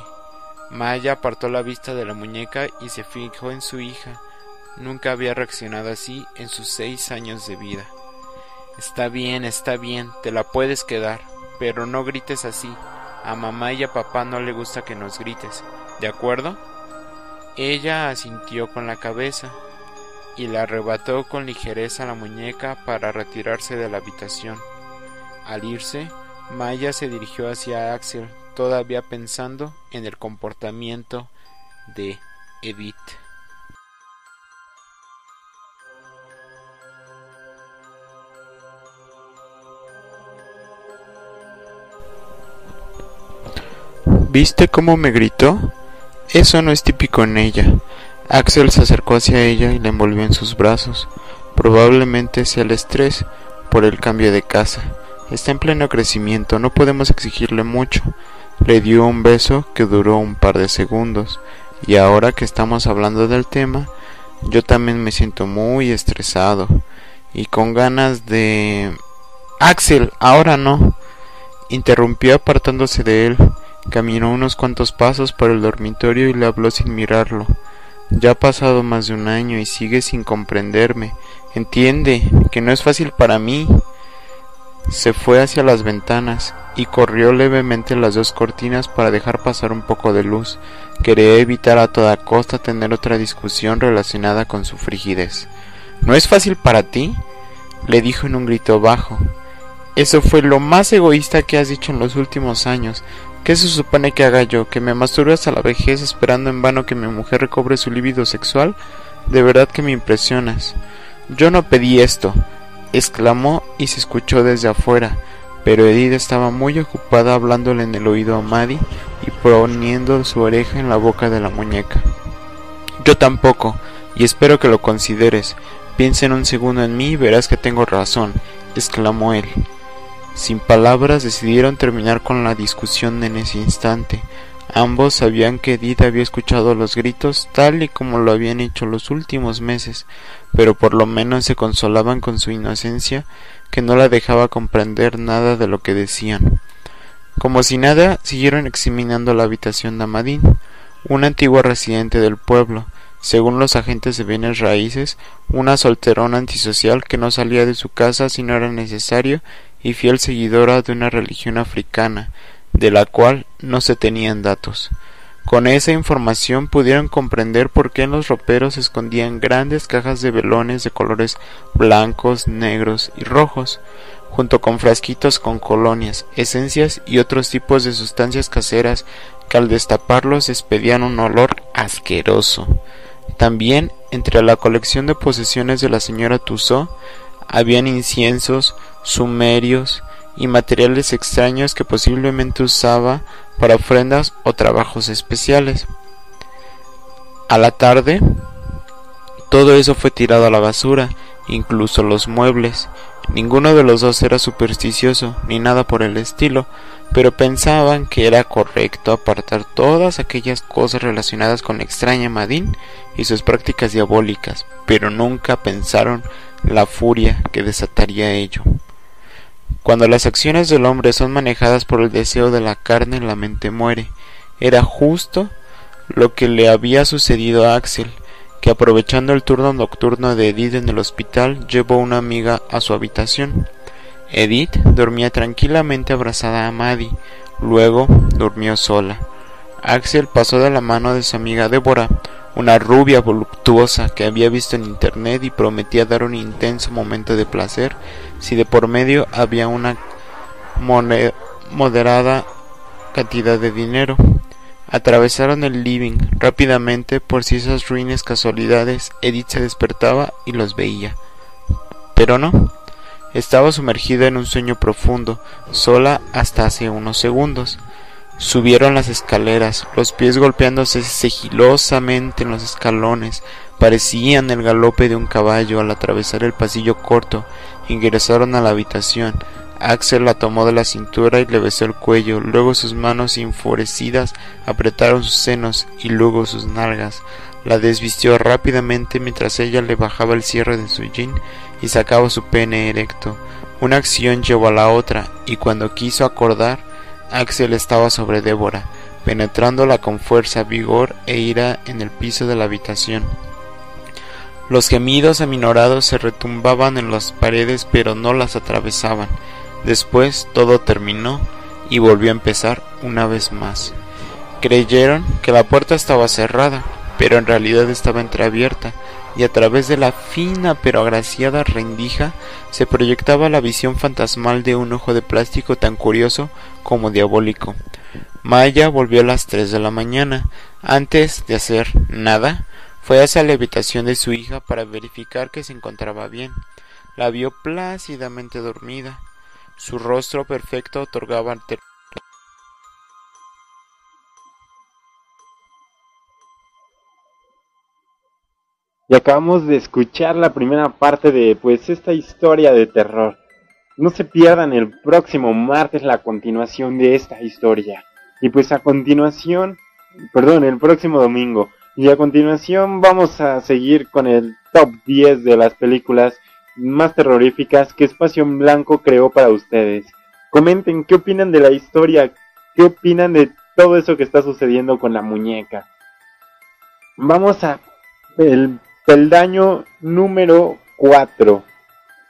Maya apartó la vista de la muñeca y se fijó en su hija. Nunca había reaccionado así en sus seis años de vida. Está bien, está bien, te la puedes quedar, pero no grites así. A mamá y a papá no le gusta que nos grites, ¿de acuerdo? Ella asintió con la cabeza y le arrebató con ligereza la muñeca para retirarse de la habitación. Al irse, Maya se dirigió hacia Axel, todavía pensando en el comportamiento de Edith. ¿Viste cómo me gritó? Eso no es típico en ella. Axel se acercó hacia ella y la envolvió en sus brazos. Probablemente sea el estrés por el cambio de casa. Está en pleno crecimiento, no podemos exigirle mucho. Le dio un beso que duró un par de segundos. Y ahora que estamos hablando del tema, yo también me siento muy estresado y con ganas de... Axel, ahora no. Interrumpió apartándose de él. Caminó unos cuantos pasos por el dormitorio y le habló sin mirarlo. Ya ha pasado más de un año y sigue sin comprenderme. Entiende que no es fácil para mí. Se fue hacia las ventanas y corrió levemente las dos cortinas para dejar pasar un poco de luz. Quería evitar a toda costa tener otra discusión relacionada con su frigidez. ¿No es fácil para ti? le dijo en un grito bajo. Eso fue lo más egoísta que has dicho en los últimos años. ¿Qué se supone que haga yo? ¿Que me masturbe hasta la vejez esperando en vano que mi mujer recobre su libido sexual? De verdad que me impresionas. Yo no pedí esto, exclamó y se escuchó desde afuera, pero Edith estaba muy ocupada hablándole en el oído a Maddie y poniendo su oreja en la boca de la muñeca. Yo tampoco, y espero que lo consideres. Piensa en un segundo en mí y verás que tengo razón, exclamó él. Sin palabras decidieron terminar con la discusión en ese instante. Ambos sabían que Edith había escuchado los gritos tal y como lo habían hecho los últimos meses, pero por lo menos se consolaban con su inocencia que no la dejaba comprender nada de lo que decían. Como si nada, siguieron examinando la habitación de Amadín, un antiguo residente del pueblo, según los agentes de bienes raíces, una solterona antisocial que no salía de su casa si no era necesario y fiel seguidora de una religión africana, de la cual no se tenían datos. Con esa información pudieron comprender por qué en los roperos se escondían grandes cajas de velones de colores blancos, negros y rojos, junto con frasquitos con colonias, esencias y otros tipos de sustancias caseras que al destaparlos despedían un olor asqueroso. También entre la colección de posesiones de la señora Tussaud habían inciensos, sumerios, y materiales extraños que posiblemente usaba para ofrendas o trabajos especiales. A la tarde, todo eso fue tirado a la basura, incluso los muebles. Ninguno de los dos era supersticioso ni nada por el estilo, pero pensaban que era correcto apartar todas aquellas cosas relacionadas con la extraña Madín y sus prácticas diabólicas, pero nunca pensaron la furia que desataría ello. Cuando las acciones del hombre son manejadas por el deseo de la carne, la mente muere. Era justo lo que le había sucedido a Axel, que aprovechando el turno nocturno de Edith en el hospital, llevó una amiga a su habitación. Edith dormía tranquilamente abrazada a Maddie, luego durmió sola. Axel pasó de la mano de su amiga Débora, una rubia voluptuosa que había visto en internet y prometía dar un intenso momento de placer si de por medio había una moderada cantidad de dinero. Atravesaron el living rápidamente por si esas ruines casualidades Edith se despertaba y los veía. Pero no. Estaba sumergida en un sueño profundo, sola hasta hace unos segundos. Subieron las escaleras, los pies golpeándose sigilosamente en los escalones, parecían el galope de un caballo al atravesar el pasillo corto. Ingresaron a la habitación. Axel la tomó de la cintura y le besó el cuello, luego sus manos enfurecidas apretaron sus senos y luego sus nalgas. La desvistió rápidamente mientras ella le bajaba el cierre de su jean y sacaba su pene erecto. Una acción llevó a la otra, y cuando quiso acordar, Axel estaba sobre Débora, penetrándola con fuerza, vigor e ira en el piso de la habitación. Los gemidos aminorados se retumbaban en las paredes pero no las atravesaban. Después todo terminó y volvió a empezar una vez más. Creyeron que la puerta estaba cerrada, pero en realidad estaba entreabierta, y a través de la fina pero agraciada rendija se proyectaba la visión fantasmal de un ojo de plástico tan curioso como diabólico. Maya volvió a las tres de la mañana. Antes de hacer nada, fue hacia la habitación de su hija para verificar que se encontraba bien. La vio plácidamente dormida. Su rostro perfecto otorgaba Y acabamos de escuchar la primera parte de pues esta historia de terror. No se pierdan el próximo martes la continuación de esta historia. Y pues a continuación, perdón, el próximo domingo. Y a continuación vamos a seguir con el top 10 de las películas más terroríficas que Espacio en Blanco creó para ustedes. Comenten qué opinan de la historia, qué opinan de todo eso que está sucediendo con la muñeca. Vamos a el Peldaño número 4.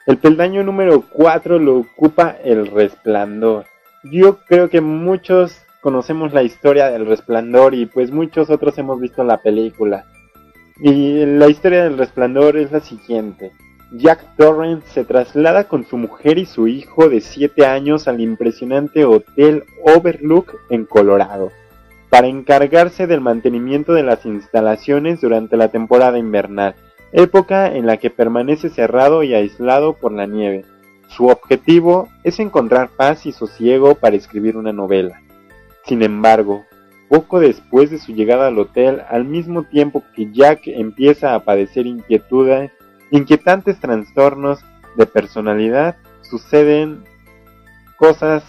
El peldaño número 4 lo ocupa El Resplandor. Yo creo que muchos conocemos la historia del Resplandor y pues muchos otros hemos visto la película. Y la historia del Resplandor es la siguiente. Jack Torrance se traslada con su mujer y su hijo de 7 años al impresionante Hotel Overlook en Colorado para encargarse del mantenimiento de las instalaciones durante la temporada invernal, época en la que permanece cerrado y aislado por la nieve. Su objetivo es encontrar paz y sosiego para escribir una novela. Sin embargo, poco después de su llegada al hotel, al mismo tiempo que Jack empieza a padecer inquietudes, inquietantes trastornos de personalidad, suceden cosas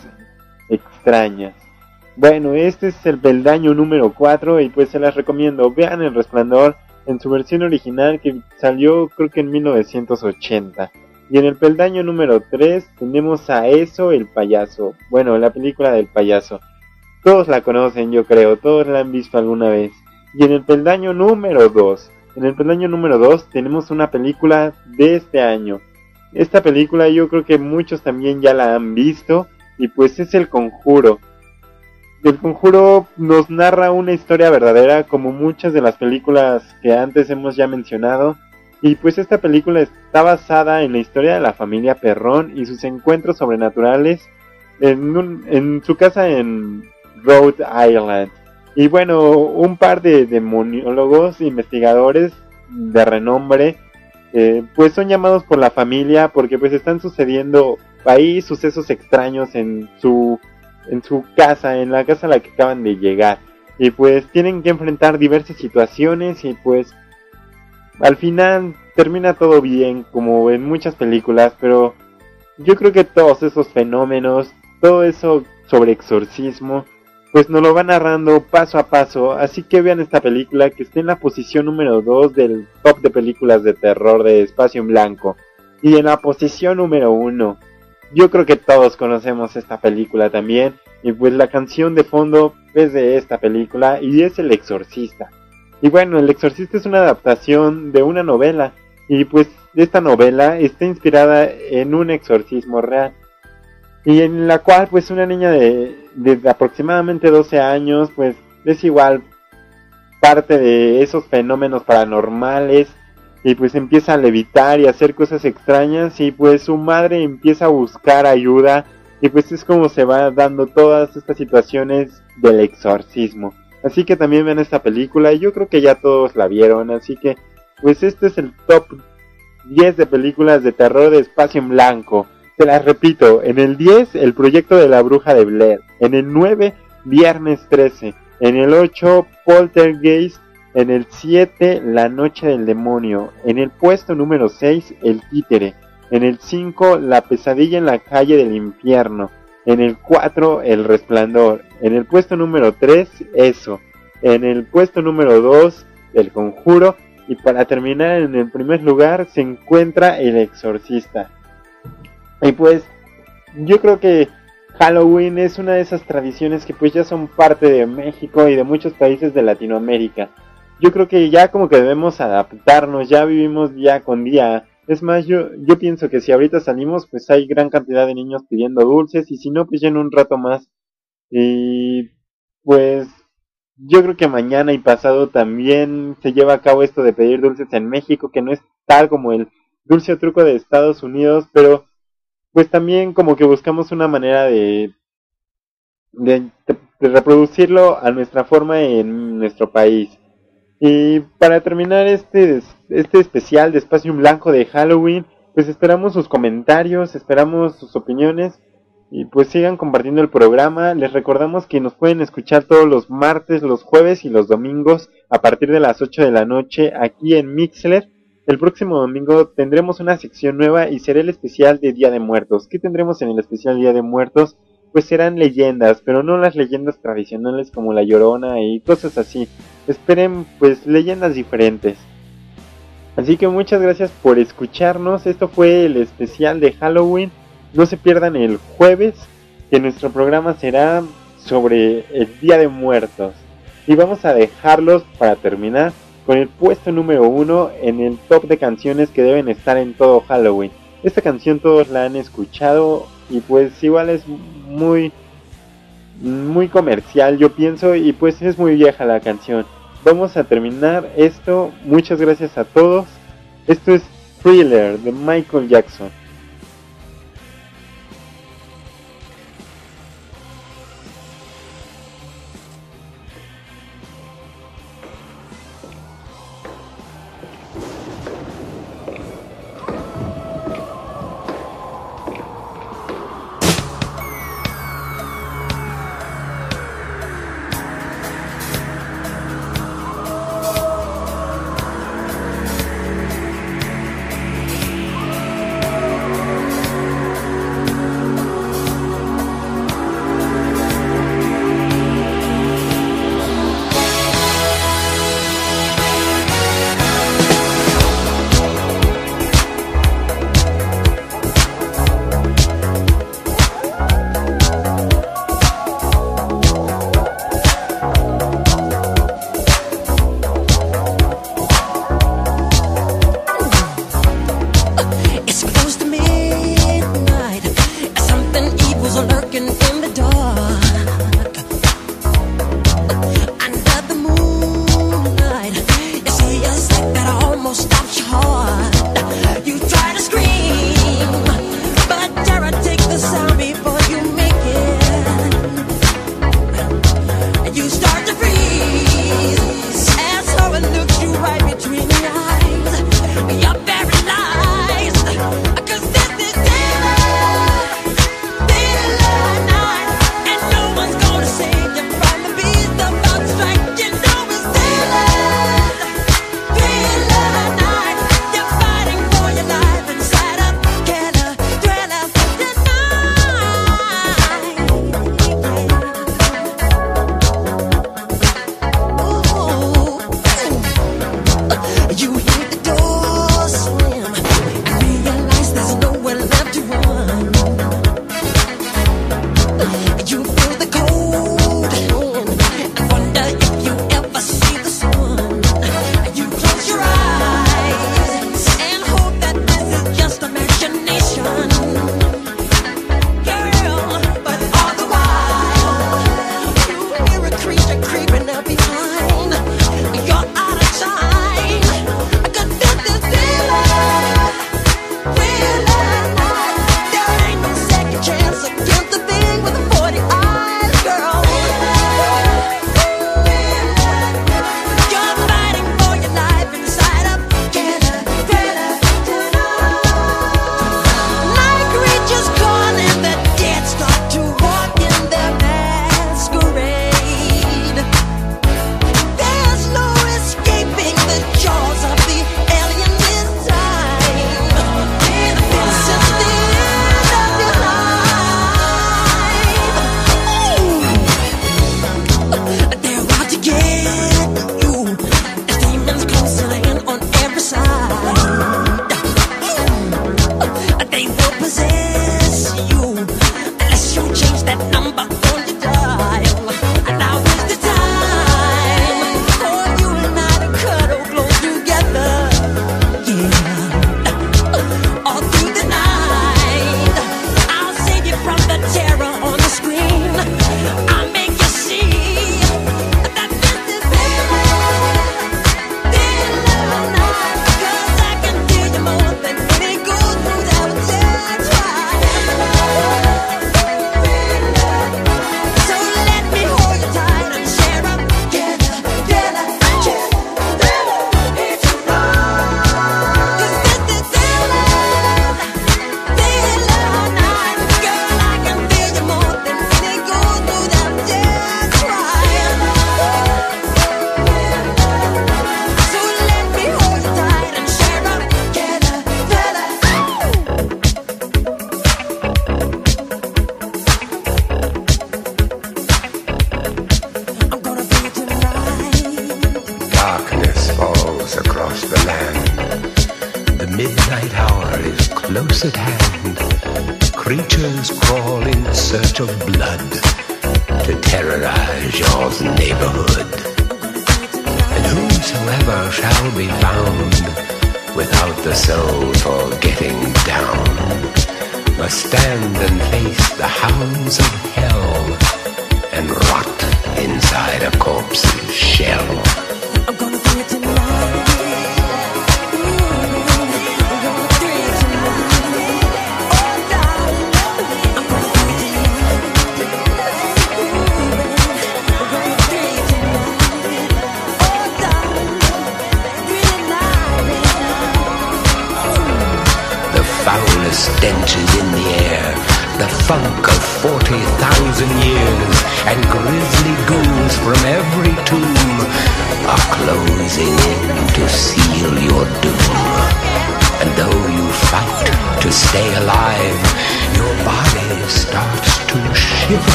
extrañas. Bueno, este es el peldaño número 4 y pues se las recomiendo. Vean El Resplandor en su versión original que salió creo que en 1980. Y en el peldaño número 3 tenemos a Eso el payaso. Bueno, la película del payaso. Todos la conocen, yo creo, todos la han visto alguna vez. Y en el peldaño número 2, en el peldaño número 2 tenemos una película de este año. Esta película yo creo que muchos también ya la han visto y pues es El Conjuro. El Conjuro nos narra una historia verdadera como muchas de las películas que antes hemos ya mencionado y pues esta película está basada en la historia de la familia Perrón y sus encuentros sobrenaturales en, un, en su casa en Rhode Island. Y bueno, un par de demoniólogos, investigadores de renombre, eh, pues son llamados por la familia porque pues están sucediendo ahí sucesos extraños en su, en su casa, en la casa a la que acaban de llegar. Y pues tienen que enfrentar diversas situaciones y pues al final termina todo bien, como en muchas películas, pero yo creo que todos esos fenómenos, todo eso sobre exorcismo, pues nos lo va narrando paso a paso, así que vean esta película que está en la posición número 2 del top de películas de terror de Espacio en Blanco. Y en la posición número 1, yo creo que todos conocemos esta película también, y pues la canción de fondo es de esta película y es El Exorcista. Y bueno, El Exorcista es una adaptación de una novela, y pues esta novela está inspirada en un exorcismo real. Y en la cual pues una niña de, de, aproximadamente 12 años pues es igual parte de esos fenómenos paranormales y pues empieza a levitar y a hacer cosas extrañas y pues su madre empieza a buscar ayuda y pues es como se va dando todas estas situaciones del exorcismo. Así que también ven esta película y yo creo que ya todos la vieron, así que pues este es el top 10 de películas de terror de espacio en blanco. Te las repito, en el 10 el proyecto de la bruja de Blair, en el 9 Viernes 13, en el 8 Poltergeist, en el 7 La Noche del Demonio, en el puesto número 6 El Títere, en el 5 La Pesadilla en la Calle del Infierno, en el 4 El Resplandor, en el puesto número 3 Eso, en el puesto número 2 El Conjuro. Y para terminar en el primer lugar se encuentra El Exorcista. Y pues yo creo que Halloween es una de esas tradiciones que pues ya son parte de México y de muchos países de Latinoamérica. Yo creo que ya como que debemos adaptarnos, ya vivimos día con día. Es más, yo, yo pienso que si ahorita salimos pues hay gran cantidad de niños pidiendo dulces y si no pues ya en un rato más. Y pues yo creo que mañana y pasado también se lleva a cabo esto de pedir dulces en México, que no es tal como el dulce truco de Estados Unidos, pero pues también como que buscamos una manera de, de, reproducirlo a nuestra forma en nuestro país. Y para terminar este, este especial de Espacio Blanco de Halloween, pues esperamos sus comentarios, esperamos sus opiniones y pues sigan compartiendo el programa. Les recordamos que nos pueden escuchar todos los martes, los jueves y los domingos a partir de las 8 de la noche aquí en Mixler el próximo domingo tendremos una sección nueva y será el especial de Día de Muertos. ¿Qué tendremos en el especial Día de Muertos? Pues serán leyendas, pero no las leyendas tradicionales como la Llorona y cosas así. Esperen pues leyendas diferentes. Así que muchas gracias por escucharnos. Esto fue el especial de Halloween. No se pierdan el jueves, que nuestro programa será sobre el Día de Muertos. Y vamos a dejarlos para terminar con el puesto número uno en el top de canciones que deben estar en todo Halloween. Esta canción todos la han escuchado y pues igual es muy muy comercial yo pienso y pues es muy vieja la canción. Vamos a terminar esto. Muchas gracias a todos. Esto es Thriller de Michael Jackson.